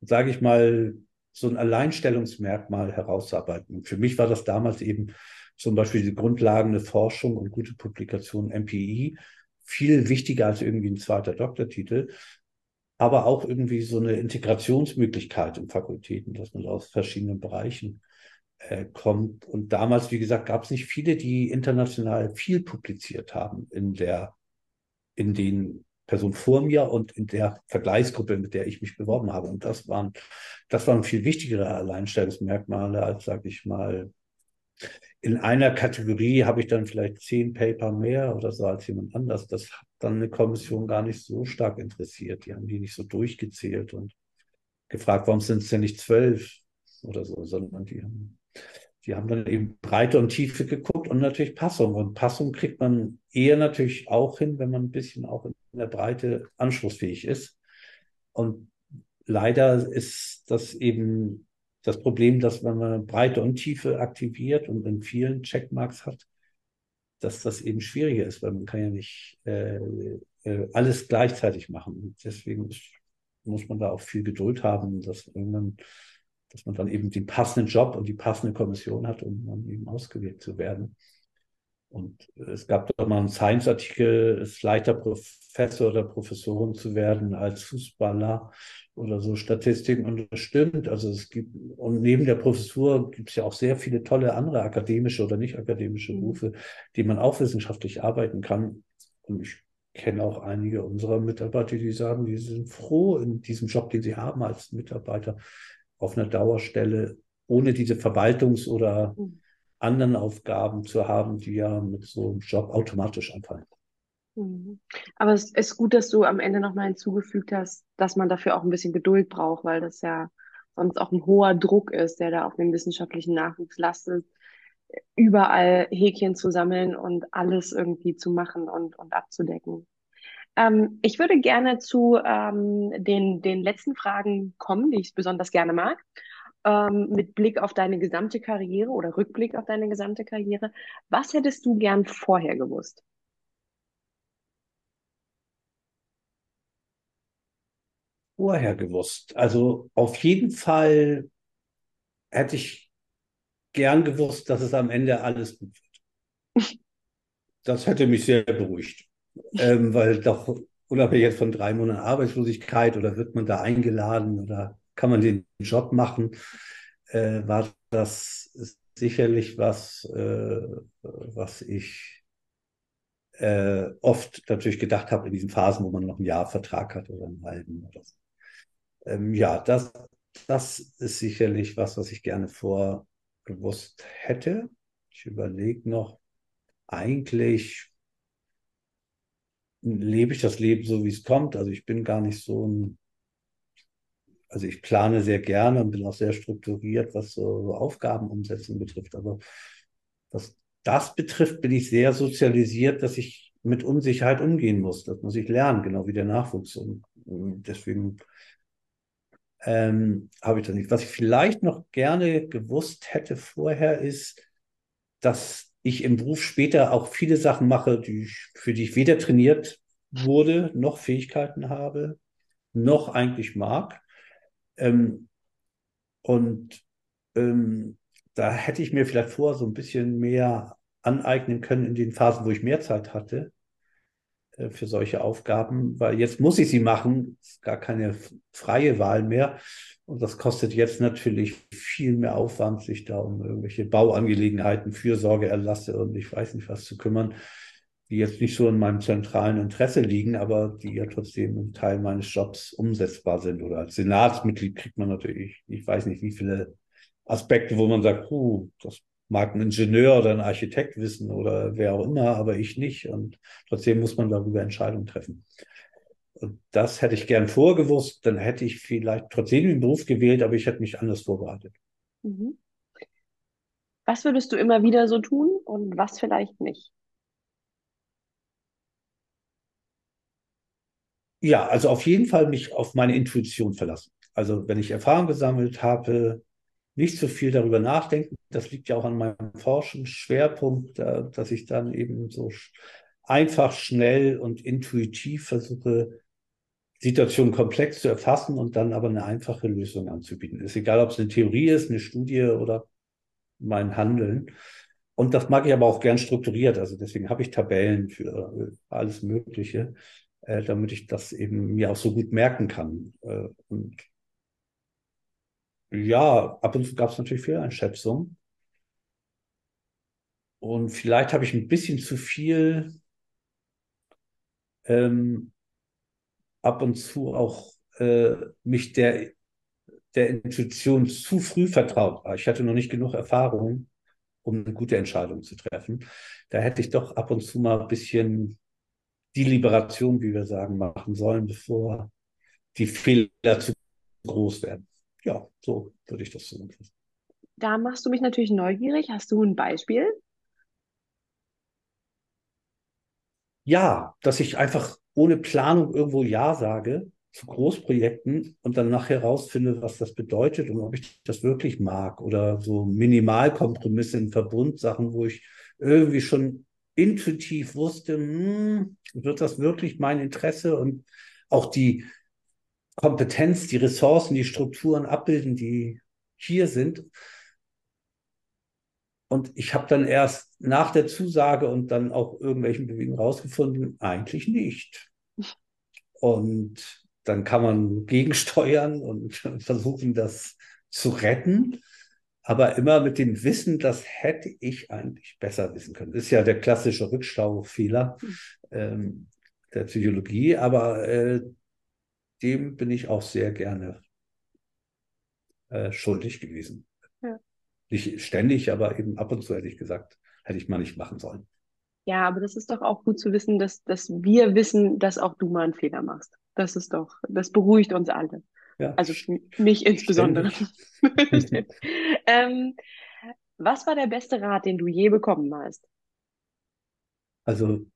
Speaker 3: sage ich mal, so ein Alleinstellungsmerkmal herauszuarbeiten. Für mich war das damals eben zum Beispiel die grundlegende Forschung und gute Publikation MPI viel wichtiger als irgendwie ein zweiter Doktortitel, aber auch irgendwie so eine Integrationsmöglichkeit in Fakultäten, dass man aus verschiedenen Bereichen äh, kommt. Und damals, wie gesagt, gab es nicht viele, die international viel publiziert haben in der, in den Personen vor mir und in der Vergleichsgruppe, mit der ich mich beworben habe. Und das waren, das waren viel wichtigere Alleinstellungsmerkmale als, sage ich mal, in einer Kategorie habe ich dann vielleicht zehn Paper mehr oder so als jemand anders. Das hat dann eine Kommission gar nicht so stark interessiert. Die haben die nicht so durchgezählt und gefragt, warum sind es denn nicht zwölf oder so, sondern die haben die haben dann eben Breite und Tiefe geguckt und natürlich Passung. Und Passung kriegt man eher natürlich auch hin, wenn man ein bisschen auch in der Breite anschlussfähig ist. Und leider ist das eben das Problem, dass wenn man Breite und Tiefe aktiviert und in vielen Checkmarks hat, dass das eben schwieriger ist, weil man kann ja nicht äh, äh, alles gleichzeitig machen. Und deswegen muss man da auch viel Geduld haben, dass irgendwann dass man dann eben den passenden Job und die passende Kommission hat, um dann eben ausgewählt zu werden. Und es gab doch mal einen Science-Artikel, es ist leichter Professor oder Professorin zu werden als Fußballer oder so Statistiken. Und das stimmt. Also es gibt, und neben der Professur gibt es ja auch sehr viele tolle andere akademische oder nicht akademische mhm. Berufe, die man auch wissenschaftlich arbeiten kann. Und ich kenne auch einige unserer Mitarbeiter, die sagen, die sind froh in diesem Job, den sie haben als Mitarbeiter auf einer Dauerstelle, ohne diese Verwaltungs- oder mhm anderen Aufgaben zu haben, die ja mit so einem Job automatisch anfallen.
Speaker 2: Mhm. Aber es ist gut, dass du am Ende nochmal hinzugefügt hast, dass man dafür auch ein bisschen Geduld braucht, weil das ja sonst auch ein hoher Druck ist, der da auf dem wissenschaftlichen Nachwuchs lastet, überall Häkchen zu sammeln und alles irgendwie zu machen und, und abzudecken. Ähm, ich würde gerne zu ähm, den, den letzten Fragen kommen, die ich besonders gerne mag ähm, mit Blick auf deine gesamte Karriere oder Rückblick auf deine gesamte Karriere, was hättest du gern vorher gewusst?
Speaker 3: Vorher gewusst. Also auf jeden Fall hätte ich gern gewusst, dass es am Ende alles gut wird. [laughs] Das hätte mich sehr beruhigt, ähm, weil doch unabhängig jetzt von drei Monaten Arbeitslosigkeit oder wird man da eingeladen oder kann man den Job machen, äh, war das sicherlich was, äh, was ich äh, oft natürlich gedacht habe in diesen Phasen, wo man noch ein Jahr Vertrag hat oder einen halben oder so. Ähm, ja, das, das ist sicherlich was, was ich gerne vorgewusst hätte. Ich überlege noch, eigentlich lebe ich das Leben so, wie es kommt. Also ich bin gar nicht so ein also ich plane sehr gerne und bin auch sehr strukturiert, was so, Aufgabenumsetzung betrifft. Aber was das betrifft, bin ich sehr sozialisiert, dass ich mit Unsicherheit umgehen muss. Das muss ich lernen, genau wie der Nachwuchs. Und, und deswegen ähm, habe ich das nicht. Was ich vielleicht noch gerne gewusst hätte vorher, ist, dass ich im Beruf später auch viele Sachen mache, die ich, für die ich weder trainiert wurde, noch Fähigkeiten habe, noch eigentlich mag. Ähm, und ähm, da hätte ich mir vielleicht vorher so ein bisschen mehr aneignen können in den Phasen, wo ich mehr Zeit hatte für solche Aufgaben, weil jetzt muss ich sie machen, ist gar keine freie Wahl mehr. Und das kostet jetzt natürlich viel mehr Aufwand, sich da um irgendwelche Bauangelegenheiten, Fürsorge, Erlasse und ich weiß nicht was zu kümmern die jetzt nicht so in meinem zentralen Interesse liegen, aber die ja trotzdem ein Teil meines Jobs umsetzbar sind. Oder als Senatsmitglied kriegt man natürlich, ich weiß nicht, wie viele Aspekte, wo man sagt, puh, das mag ein Ingenieur oder ein Architekt wissen oder wer auch immer, aber ich nicht. Und trotzdem muss man darüber Entscheidungen treffen. Und das hätte ich gern vorgewusst, dann hätte ich vielleicht trotzdem den Beruf gewählt, aber ich hätte mich anders vorbereitet. Mhm.
Speaker 2: Was würdest du immer wieder so tun und was vielleicht nicht?
Speaker 3: Ja, also auf jeden Fall mich auf meine Intuition verlassen. Also wenn ich Erfahrung gesammelt habe, nicht so viel darüber nachdenken. Das liegt ja auch an meinem Forschungsschwerpunkt, dass ich dann eben so einfach, schnell und intuitiv versuche, Situationen komplex zu erfassen und dann aber eine einfache Lösung anzubieten. Ist egal, ob es eine Theorie ist, eine Studie oder mein Handeln. Und das mag ich aber auch gern strukturiert. Also deswegen habe ich Tabellen für alles Mögliche äh, damit ich das eben mir auch so gut merken kann. Äh, und ja, ab und zu gab es natürlich Fehleinschätzungen. Und vielleicht habe ich ein bisschen zu viel ähm, ab und zu auch äh, mich der, der Intuition zu früh vertraut. Ich hatte noch nicht genug Erfahrung, um eine gute Entscheidung zu treffen. Da hätte ich doch ab und zu mal ein bisschen die Liberation, wie wir sagen, machen sollen, bevor die Fehler zu groß werden. Ja, so würde ich das zusammenfassen.
Speaker 2: Da machst du mich natürlich neugierig. Hast du ein Beispiel?
Speaker 3: Ja, dass ich einfach ohne Planung irgendwo Ja sage zu Großprojekten und dann nachher herausfinde, was das bedeutet und ob ich das wirklich mag oder so Minimalkompromisse in Verbundsachen, wo ich irgendwie schon intuitiv wusste, hm, wird das wirklich mein Interesse und auch die Kompetenz, die Ressourcen, die Strukturen abbilden, die hier sind. Und ich habe dann erst nach der Zusage und dann auch irgendwelchen Bewegungen rausgefunden, eigentlich nicht. Und dann kann man gegensteuern und [laughs] versuchen, das zu retten. Aber immer mit dem Wissen, das hätte ich eigentlich besser wissen können. Das ist ja der klassische Rückschaufehler ähm, der Psychologie, aber äh, dem bin ich auch sehr gerne äh, schuldig gewesen. Ja. Nicht ständig, aber eben ab und zu hätte ich gesagt, hätte ich mal nicht machen sollen.
Speaker 2: Ja, aber das ist doch auch gut zu wissen, dass, dass wir wissen, dass auch du mal einen Fehler machst. Das ist doch, das beruhigt uns alle. Ja. Also mich insbesondere. [laughs] [laughs] ähm, was war der beste Rat, den du je bekommen hast?
Speaker 3: Also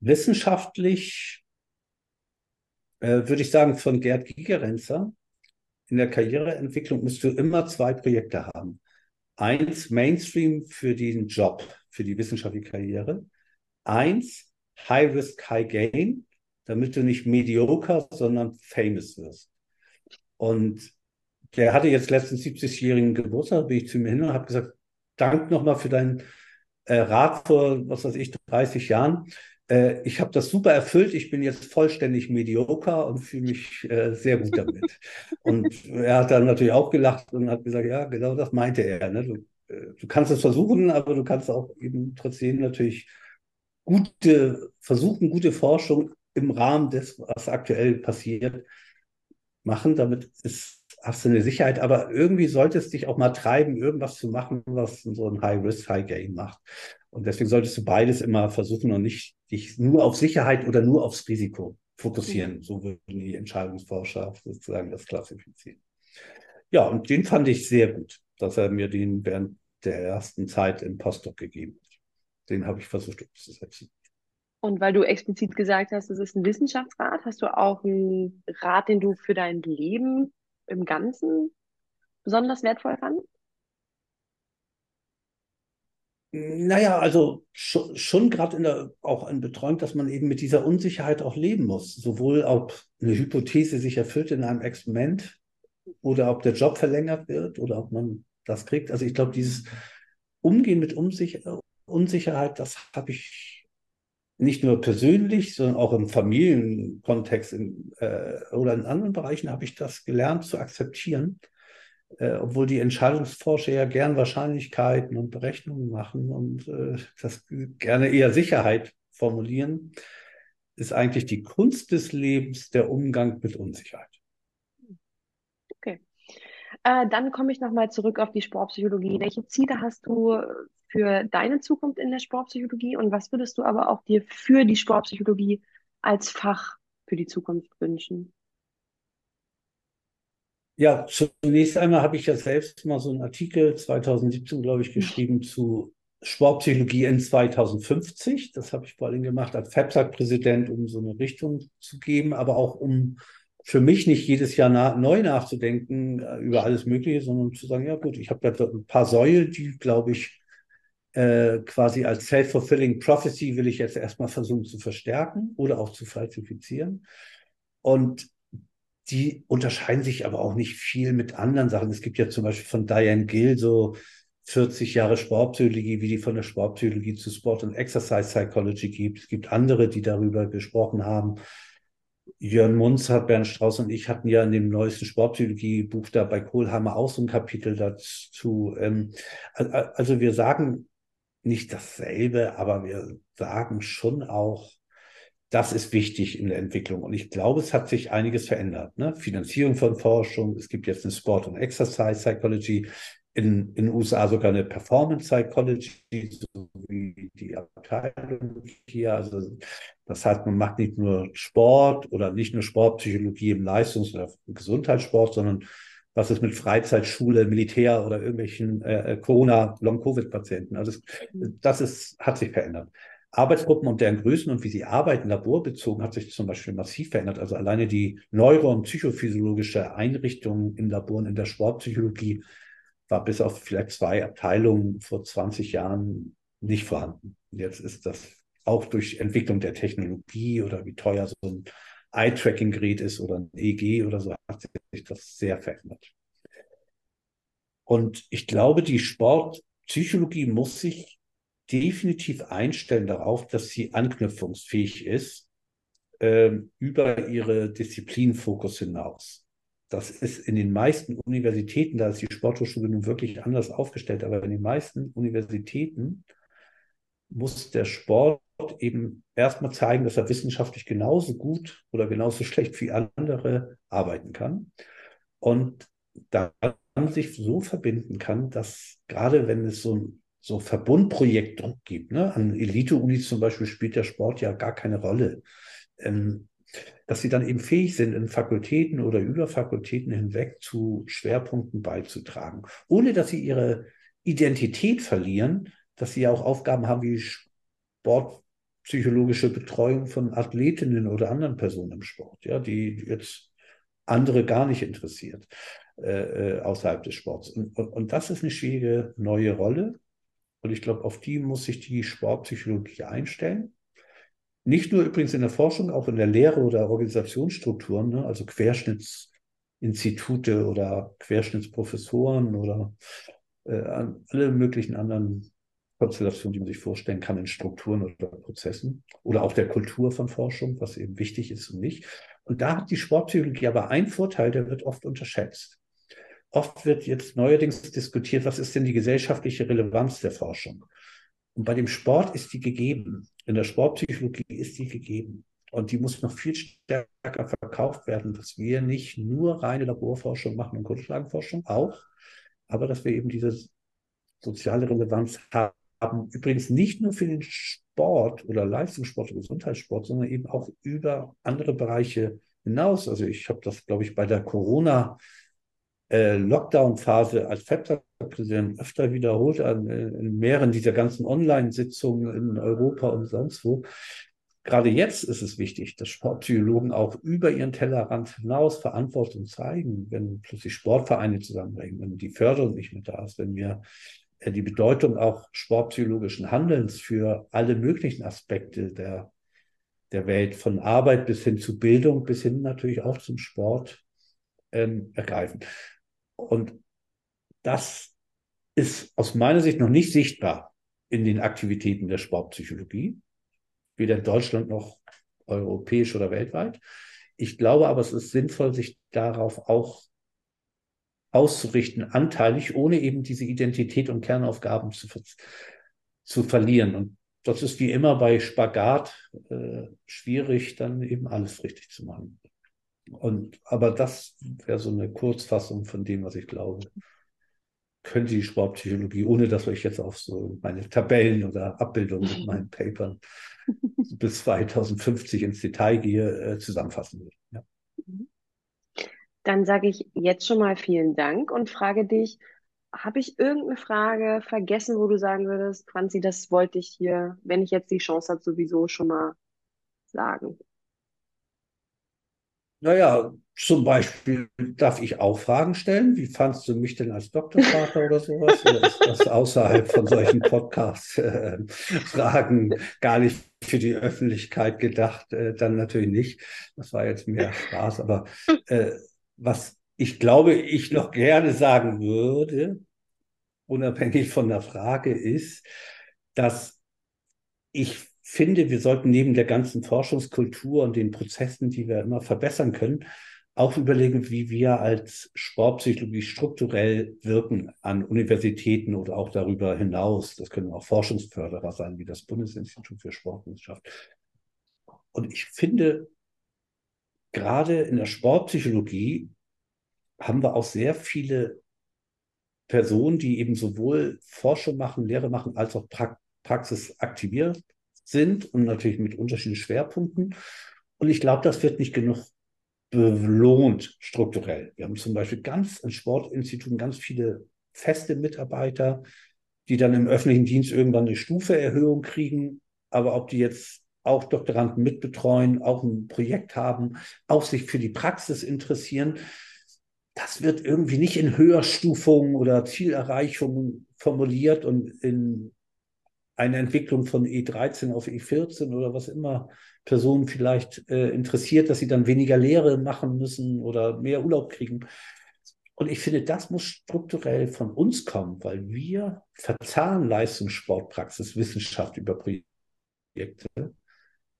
Speaker 3: wissenschaftlich äh, würde ich sagen von Gerd Gigerenzer. In der Karriereentwicklung musst du immer zwei Projekte haben. Eins Mainstream für den Job, für die wissenschaftliche Karriere. Eins High Risk, High Gain, damit du nicht mediocre, sondern famous wirst. Und der hatte jetzt letzten 70-jährigen Geburtstag, bin ich zu ihm hin und habe gesagt, Dank nochmal für deinen äh, Rat vor, was weiß ich, 30 Jahren. Äh, ich habe das super erfüllt. Ich bin jetzt vollständig mediocre und fühle mich äh, sehr gut damit. [laughs] und er hat dann natürlich auch gelacht und hat gesagt, ja, genau das meinte er. Ne? Du, äh, du kannst es versuchen, aber du kannst auch eben trotzdem natürlich gute, versuchen, gute Forschung im Rahmen des, was aktuell passiert, machen. Damit ist, hast du eine Sicherheit, aber irgendwie sollte es dich auch mal treiben, irgendwas zu machen, was so ein High-Risk, High-Gain macht. Und deswegen solltest du beides immer versuchen und nicht dich nur auf Sicherheit oder nur aufs Risiko fokussieren. Mhm. So würden die Entscheidungsforscher sozusagen das klassifizieren. Ja, und den fand ich sehr gut, dass er mir den während der ersten Zeit im Postdoc gegeben hat. Den habe ich versucht umzusetzen.
Speaker 2: Und weil du explizit gesagt hast, es ist ein Wissenschaftsrat, hast du auch einen Rat, den du für dein Leben im Ganzen besonders wertvoll fandest?
Speaker 3: Naja, also schon, schon gerade auch in Betreuung, dass man eben mit dieser Unsicherheit auch leben muss. Sowohl ob eine Hypothese sich erfüllt in einem Experiment oder ob der Job verlängert wird oder ob man das kriegt. Also ich glaube, dieses Umgehen mit Unsicher Unsicherheit, das habe ich nicht nur persönlich, sondern auch im Familienkontext in, äh, oder in anderen Bereichen habe ich das gelernt zu akzeptieren, äh, obwohl die Entscheidungsforscher ja gern Wahrscheinlichkeiten und Berechnungen machen und äh, das gerne eher Sicherheit formulieren, ist eigentlich die Kunst des Lebens der Umgang mit Unsicherheit.
Speaker 2: Okay. Äh, dann komme ich nochmal zurück auf die Sportpsychologie. Welche Ziele hast du für deine Zukunft in der Sportpsychologie und was würdest du aber auch dir für die Sportpsychologie als Fach für die Zukunft wünschen?
Speaker 3: Ja, zunächst einmal habe ich ja selbst mal so einen Artikel 2017, glaube ich, geschrieben zu Sportpsychologie in 2050. Das habe ich vor allem gemacht als FAPSAC-Präsident, um so eine Richtung zu geben, aber auch um für mich nicht jedes Jahr na neu nachzudenken äh, über alles Mögliche, sondern zu sagen, ja gut, ich habe da ein paar Säulen, die, glaube ich, äh, quasi als self-fulfilling prophecy will ich jetzt erstmal versuchen zu verstärken oder auch zu falsifizieren. Und die unterscheiden sich aber auch nicht viel mit anderen Sachen. Es gibt ja zum Beispiel von Diane Gill so 40 Jahre Sportpsychologie, wie die von der Sportpsychologie zu Sport und Exercise Psychology gibt. Es gibt andere, die darüber gesprochen haben. Jörn Munzert, Bernd Strauß und ich hatten ja in dem neuesten Sportpsychologie-Buch da bei Kohlhammer auch so ein Kapitel dazu. Ähm, also wir sagen nicht dasselbe, aber wir sagen schon auch, das ist wichtig in der Entwicklung. Und ich glaube, es hat sich einiges verändert. Ne? Finanzierung von Forschung, es gibt jetzt eine Sport- und Exercise Psychology, in, den USA sogar eine Performance Psychology, so wie die Abteilung hier. Also das heißt, man macht nicht nur Sport oder nicht nur Sportpsychologie im Leistungs- oder Gesundheitssport, sondern was ist mit Freizeitschule, Militär oder irgendwelchen äh, äh, Corona, Long-Covid-Patienten. Also das ist, hat sich verändert. Arbeitsgruppen und deren Größen und wie sie arbeiten, laborbezogen, hat sich zum Beispiel massiv verändert. Also alleine die neuro- und psychophysiologische Einrichtung in Laboren in der Sportpsychologie war bis auf vielleicht zwei Abteilungen vor 20 Jahren nicht vorhanden. Jetzt ist das auch durch Entwicklung der Technologie oder wie teuer so ein Eye-Tracking-Gerät ist oder ein EEG oder so, hat sich das sehr verändert. Und ich glaube, die Sport, Psychologie muss sich definitiv einstellen darauf, dass sie anknüpfungsfähig ist äh, über ihre Disziplinfokus hinaus. Das ist in den meisten Universitäten, da ist die Sporthochschule nun wirklich anders aufgestellt, aber in den meisten Universitäten muss der Sport eben erstmal zeigen, dass er wissenschaftlich genauso gut oder genauso [laughs] schlecht wie andere arbeiten kann. Und dann sich so verbinden kann, dass gerade wenn es so ein so Verbundprojekt gibt, ne? an Elite-Unis zum Beispiel spielt der Sport ja gar keine Rolle, ähm, dass sie dann eben fähig sind, in Fakultäten oder über Fakultäten hinweg zu Schwerpunkten beizutragen, ohne dass sie ihre Identität verlieren, dass sie ja auch Aufgaben haben wie sportpsychologische Betreuung von Athletinnen oder anderen Personen im Sport, ja, die jetzt andere gar nicht interessiert äh, äh, außerhalb des Sports. Und, und, und das ist eine schwierige neue Rolle. Und ich glaube, auf die muss sich die Sportpsychologie einstellen. Nicht nur übrigens in der Forschung, auch in der Lehre oder Organisationsstrukturen, ne? also Querschnittsinstitute oder Querschnittsprofessoren oder äh, alle möglichen anderen Konstellationen, die man sich vorstellen kann in Strukturen oder Prozessen oder auch der Kultur von Forschung, was eben wichtig ist und nicht. Und da hat die Sportpsychologie aber einen Vorteil, der wird oft unterschätzt. Oft wird jetzt neuerdings diskutiert, was ist denn die gesellschaftliche Relevanz der Forschung? Und bei dem Sport ist die gegeben. In der Sportpsychologie ist die gegeben. Und die muss noch viel stärker verkauft werden, dass wir nicht nur reine Laborforschung machen und Grundlagenforschung, auch, aber dass wir eben diese soziale Relevanz haben. Übrigens nicht nur für den Sport oder Leistungssport oder Gesundheitssport, sondern eben auch über andere Bereiche hinaus. Also ich habe das, glaube ich, bei der Corona- Lockdown-Phase als FEPTA-Präsident öfter wiederholt an, äh, in mehreren dieser ganzen Online-Sitzungen in Europa und sonst wo. Gerade jetzt ist es wichtig, dass Sportpsychologen auch über ihren Tellerrand hinaus Verantwortung zeigen, wenn plötzlich Sportvereine zusammenbringen, wenn die Förderung nicht mehr da ist, wenn wir äh, die Bedeutung auch sportpsychologischen Handelns für alle möglichen Aspekte der, der Welt, von Arbeit bis hin zu Bildung, bis hin natürlich auch zum Sport ähm, ergreifen. Und das ist aus meiner Sicht noch nicht sichtbar in den Aktivitäten der Sportpsychologie, weder in Deutschland noch europäisch oder weltweit. Ich glaube aber, es ist sinnvoll, sich darauf auch auszurichten, anteilig, ohne eben diese Identität und Kernaufgaben zu, zu verlieren. Und das ist wie immer bei Spagat äh, schwierig, dann eben alles richtig zu machen. Und, aber das wäre so eine Kurzfassung von dem, was ich glaube. Könnte die Sportpsychologie, ohne dass ich jetzt auf so meine Tabellen oder Abbildungen mit [laughs] meinen Papern bis 2050 ins Detail gehe, äh, zusammenfassen. Ja.
Speaker 2: Dann sage ich jetzt schon mal vielen Dank und frage dich, habe ich irgendeine Frage vergessen, wo du sagen würdest, Franzi, das wollte ich hier, wenn ich jetzt die Chance habe, sowieso schon mal sagen?
Speaker 3: Naja, zum Beispiel darf ich auch Fragen stellen. Wie fandst du mich denn als Doktorvater oder sowas? Oder ist das außerhalb von solchen Podcast-Fragen äh, gar nicht für die Öffentlichkeit gedacht? Äh, dann natürlich nicht. Das war jetzt mehr Spaß. Aber äh, was ich glaube, ich noch gerne sagen würde, unabhängig von der Frage, ist, dass ich finde, wir sollten neben der ganzen Forschungskultur und den Prozessen, die wir immer verbessern können, auch überlegen, wie wir als Sportpsychologie strukturell wirken an Universitäten oder auch darüber hinaus. Das können auch Forschungsförderer sein, wie das Bundesinstitut für Sportwissenschaft. Und ich finde, gerade in der Sportpsychologie haben wir auch sehr viele Personen, die eben sowohl Forschung machen, Lehre machen, als auch Praxis aktiviert sind und natürlich mit unterschiedlichen Schwerpunkten. Und ich glaube, das wird nicht genug belohnt strukturell. Wir haben zum Beispiel ganz in Sportinstituten ganz viele feste Mitarbeiter, die dann im öffentlichen Dienst irgendwann eine Stufeerhöhung kriegen. Aber ob die jetzt auch Doktoranden mitbetreuen, auch ein Projekt haben, auch sich für die Praxis interessieren, das wird irgendwie nicht in Höherstufungen oder Zielerreichungen formuliert und in eine Entwicklung von E13 auf E14 oder was immer Personen vielleicht äh, interessiert, dass sie dann weniger Lehre machen müssen oder mehr Urlaub kriegen. Und ich finde, das muss strukturell von uns kommen, weil wir verzahnen Leistungssportpraxis, Wissenschaft über Projekte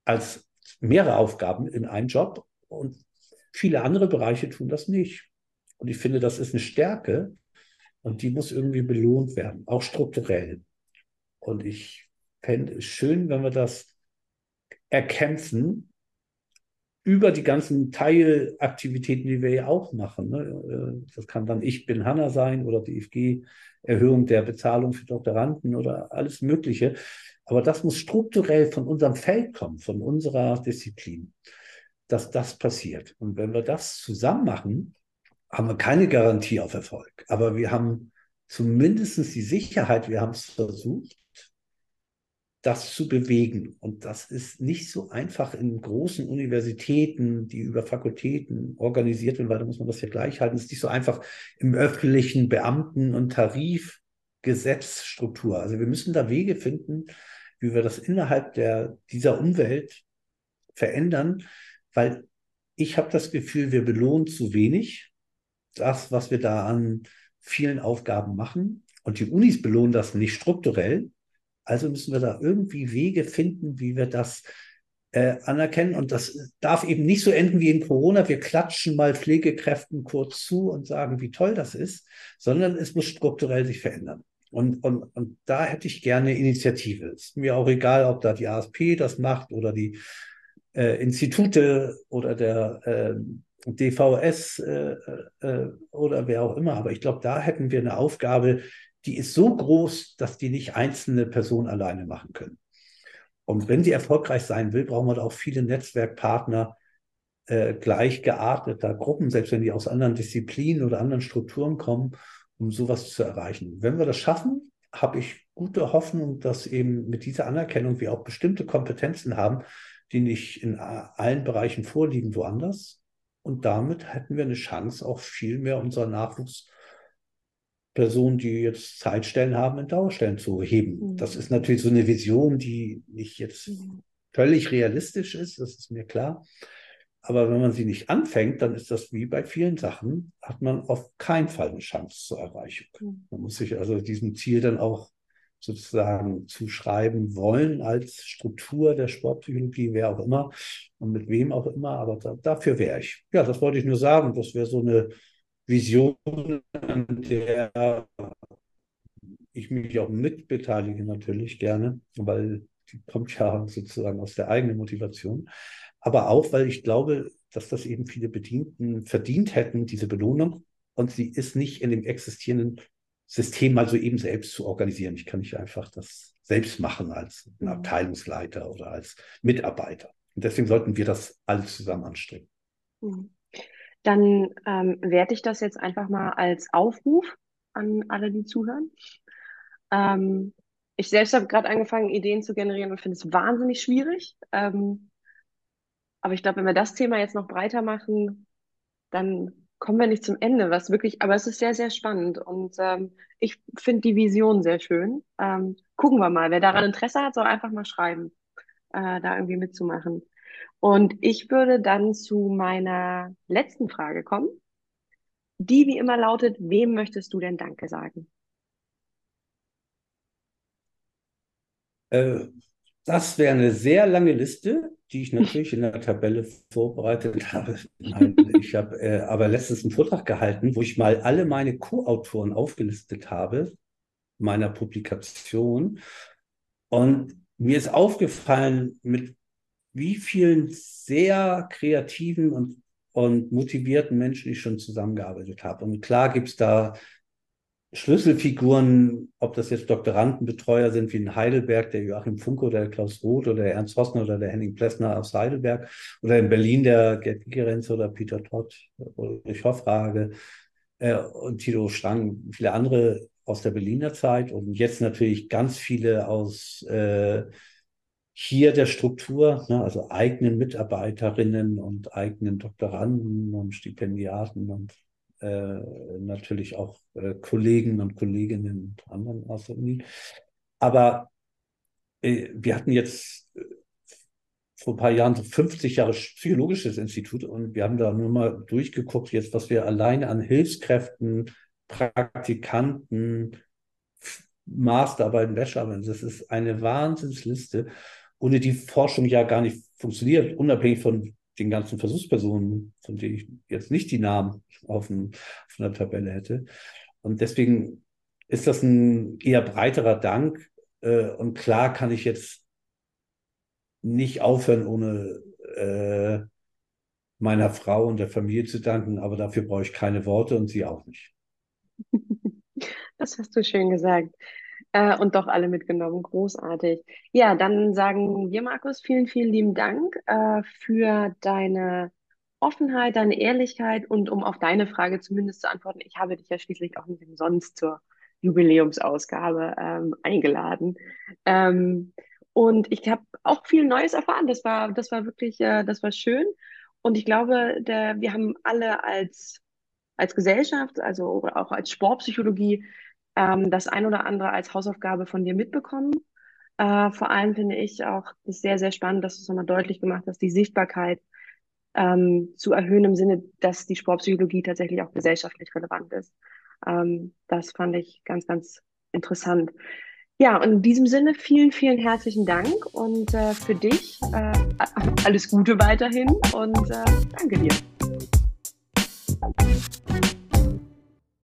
Speaker 3: als mehrere Aufgaben in einen Job und viele andere Bereiche tun das nicht. Und ich finde, das ist eine Stärke und die muss irgendwie belohnt werden, auch strukturell. Und ich fände es schön, wenn wir das erkämpfen über die ganzen Teilaktivitäten, die wir ja auch machen. Ne? Äh, das kann dann Ich bin Hanna sein oder die IFG, Erhöhung der Bezahlung für Doktoranden oder alles Mögliche. Aber das muss strukturell von unserem Feld kommen, von unserer Disziplin, dass das passiert. Und wenn wir das zusammen machen, haben wir keine Garantie auf Erfolg. Aber wir haben zumindest die Sicherheit, wir haben es versucht, das zu bewegen. Und das ist nicht so einfach in großen Universitäten, die über Fakultäten organisiert werden, weil da muss man das ja gleich halten. Es ist nicht so einfach im öffentlichen Beamten- und Tarifgesetzstruktur. Also wir müssen da Wege finden, wie wir das innerhalb der, dieser Umwelt verändern, weil ich habe das Gefühl, wir belohnen zu wenig das, was wir da an vielen Aufgaben machen. Und die Unis belohnen das nicht strukturell, also müssen wir da irgendwie Wege finden, wie wir das äh, anerkennen. Und das darf eben nicht so enden wie in Corona. Wir klatschen mal Pflegekräften kurz zu und sagen, wie toll das ist, sondern es muss strukturell sich verändern. Und, und, und da hätte ich gerne Initiative. Ist mir auch egal, ob da die ASP das macht oder die äh, Institute oder der äh, DVS äh, äh, oder wer auch immer. Aber ich glaube, da hätten wir eine Aufgabe, die ist so groß, dass die nicht einzelne Personen alleine machen können. Und wenn sie erfolgreich sein will, brauchen wir auch viele Netzwerkpartner äh, gleich gearteter Gruppen, selbst wenn die aus anderen Disziplinen oder anderen Strukturen kommen, um sowas zu erreichen. Wenn wir das schaffen, habe ich gute Hoffnung, dass eben mit dieser Anerkennung wir auch bestimmte Kompetenzen haben, die nicht in allen Bereichen vorliegen woanders. Und damit hätten wir eine Chance, auch viel mehr unser Nachwuchs Personen, die jetzt Zeitstellen haben, in Dauerstellen zu heben. Mhm. Das ist natürlich so eine Vision, die nicht jetzt mhm. völlig realistisch ist, das ist mir klar. Aber wenn man sie nicht anfängt, dann ist das wie bei vielen Sachen, hat man auf keinen Fall eine Chance zur Erreichung. Mhm. Man muss sich also diesem Ziel dann auch sozusagen zuschreiben wollen als Struktur der Sportpsychologie, wer auch immer und mit wem auch immer, aber da, dafür wäre ich. Ja, das wollte ich nur sagen. Das wäre so eine Vision, an der ich mich auch mitbeteilige natürlich gerne, weil die kommt ja sozusagen aus der eigenen Motivation. Aber auch, weil ich glaube, dass das eben viele Bedienten verdient hätten, diese Belohnung. Und sie ist nicht in dem existierenden System mal so eben selbst zu organisieren. Ich kann nicht einfach das selbst machen als mhm. Abteilungsleiter oder als Mitarbeiter. Und deswegen sollten wir das alles zusammen anstreben.
Speaker 2: Mhm dann ähm, werte ich das jetzt einfach mal als Aufruf an alle, die zuhören. Ähm, ich selbst habe gerade angefangen, Ideen zu generieren und finde es wahnsinnig schwierig. Ähm, aber ich glaube, wenn wir das Thema jetzt noch breiter machen, dann kommen wir nicht zum Ende, was wirklich, aber es ist sehr, sehr spannend und ähm, ich finde die Vision sehr schön. Ähm, gucken wir mal, wer daran Interesse hat, soll einfach mal schreiben, äh, da irgendwie mitzumachen. Und ich würde dann zu meiner letzten Frage kommen, die wie immer lautet, wem möchtest du denn Danke sagen?
Speaker 3: Äh, das wäre eine sehr lange Liste, die ich natürlich in der Tabelle vorbereitet habe. ich habe äh, aber letztens einen Vortrag gehalten, wo ich mal alle meine Co-Autoren aufgelistet habe, meiner Publikation. Und mir ist aufgefallen, mit wie vielen sehr kreativen und, und motivierten Menschen ich schon zusammengearbeitet habe. Und klar gibt es da Schlüsselfiguren, ob das jetzt Doktorandenbetreuer sind wie in Heidelberg, der Joachim Funke oder der Klaus Roth oder der Ernst Rossner oder der Henning Plessner aus Heidelberg oder in Berlin der Gerd Gerenz oder Peter Todd oder ich Hoffrage äh, und Tito Strang, viele andere aus der Berliner Zeit und jetzt natürlich ganz viele aus äh, hier der Struktur, ne, also eigenen Mitarbeiterinnen und eigenen Doktoranden und Stipendiaten und äh, natürlich auch äh, Kollegen und Kolleginnen und anderen aus der Uni. Aber äh, wir hatten jetzt vor ein paar Jahren so 50 Jahre Psychologisches Institut und wir haben da nur mal durchgeguckt, jetzt, was wir alleine an Hilfskräften, Praktikanten, Masterarbeiten, Bachelorarbeiten, das ist eine Wahnsinnsliste, ohne die Forschung ja gar nicht funktioniert, unabhängig von den ganzen Versuchspersonen, von denen ich jetzt nicht die Namen auf, dem, auf einer Tabelle hätte. Und deswegen ist das ein eher breiterer Dank. Äh, und klar kann ich jetzt nicht aufhören, ohne äh, meiner Frau und der Familie zu danken, aber dafür brauche ich keine Worte und sie auch nicht. [laughs]
Speaker 2: Das hast du schön gesagt. Äh, und doch alle mitgenommen. Großartig. Ja, dann sagen wir, Markus, vielen, vielen lieben Dank äh, für deine Offenheit, deine Ehrlichkeit und um auf deine Frage zumindest zu antworten. Ich habe dich ja schließlich auch nicht umsonst zur Jubiläumsausgabe ähm, eingeladen. Ähm, und ich habe auch viel Neues erfahren. Das war, das war wirklich, äh, das war schön. Und ich glaube, der, wir haben alle als, als Gesellschaft, also auch als Sportpsychologie, ähm, das ein oder andere als Hausaufgabe von dir mitbekommen. Äh, vor allem finde ich auch das sehr, sehr spannend, dass du es nochmal deutlich gemacht hast, die Sichtbarkeit ähm, zu erhöhen im Sinne, dass die Sportpsychologie tatsächlich auch gesellschaftlich relevant ist. Ähm, das fand ich ganz, ganz interessant. Ja, und in diesem Sinne vielen, vielen herzlichen Dank und äh, für dich äh, [laughs] alles Gute weiterhin und äh, danke dir.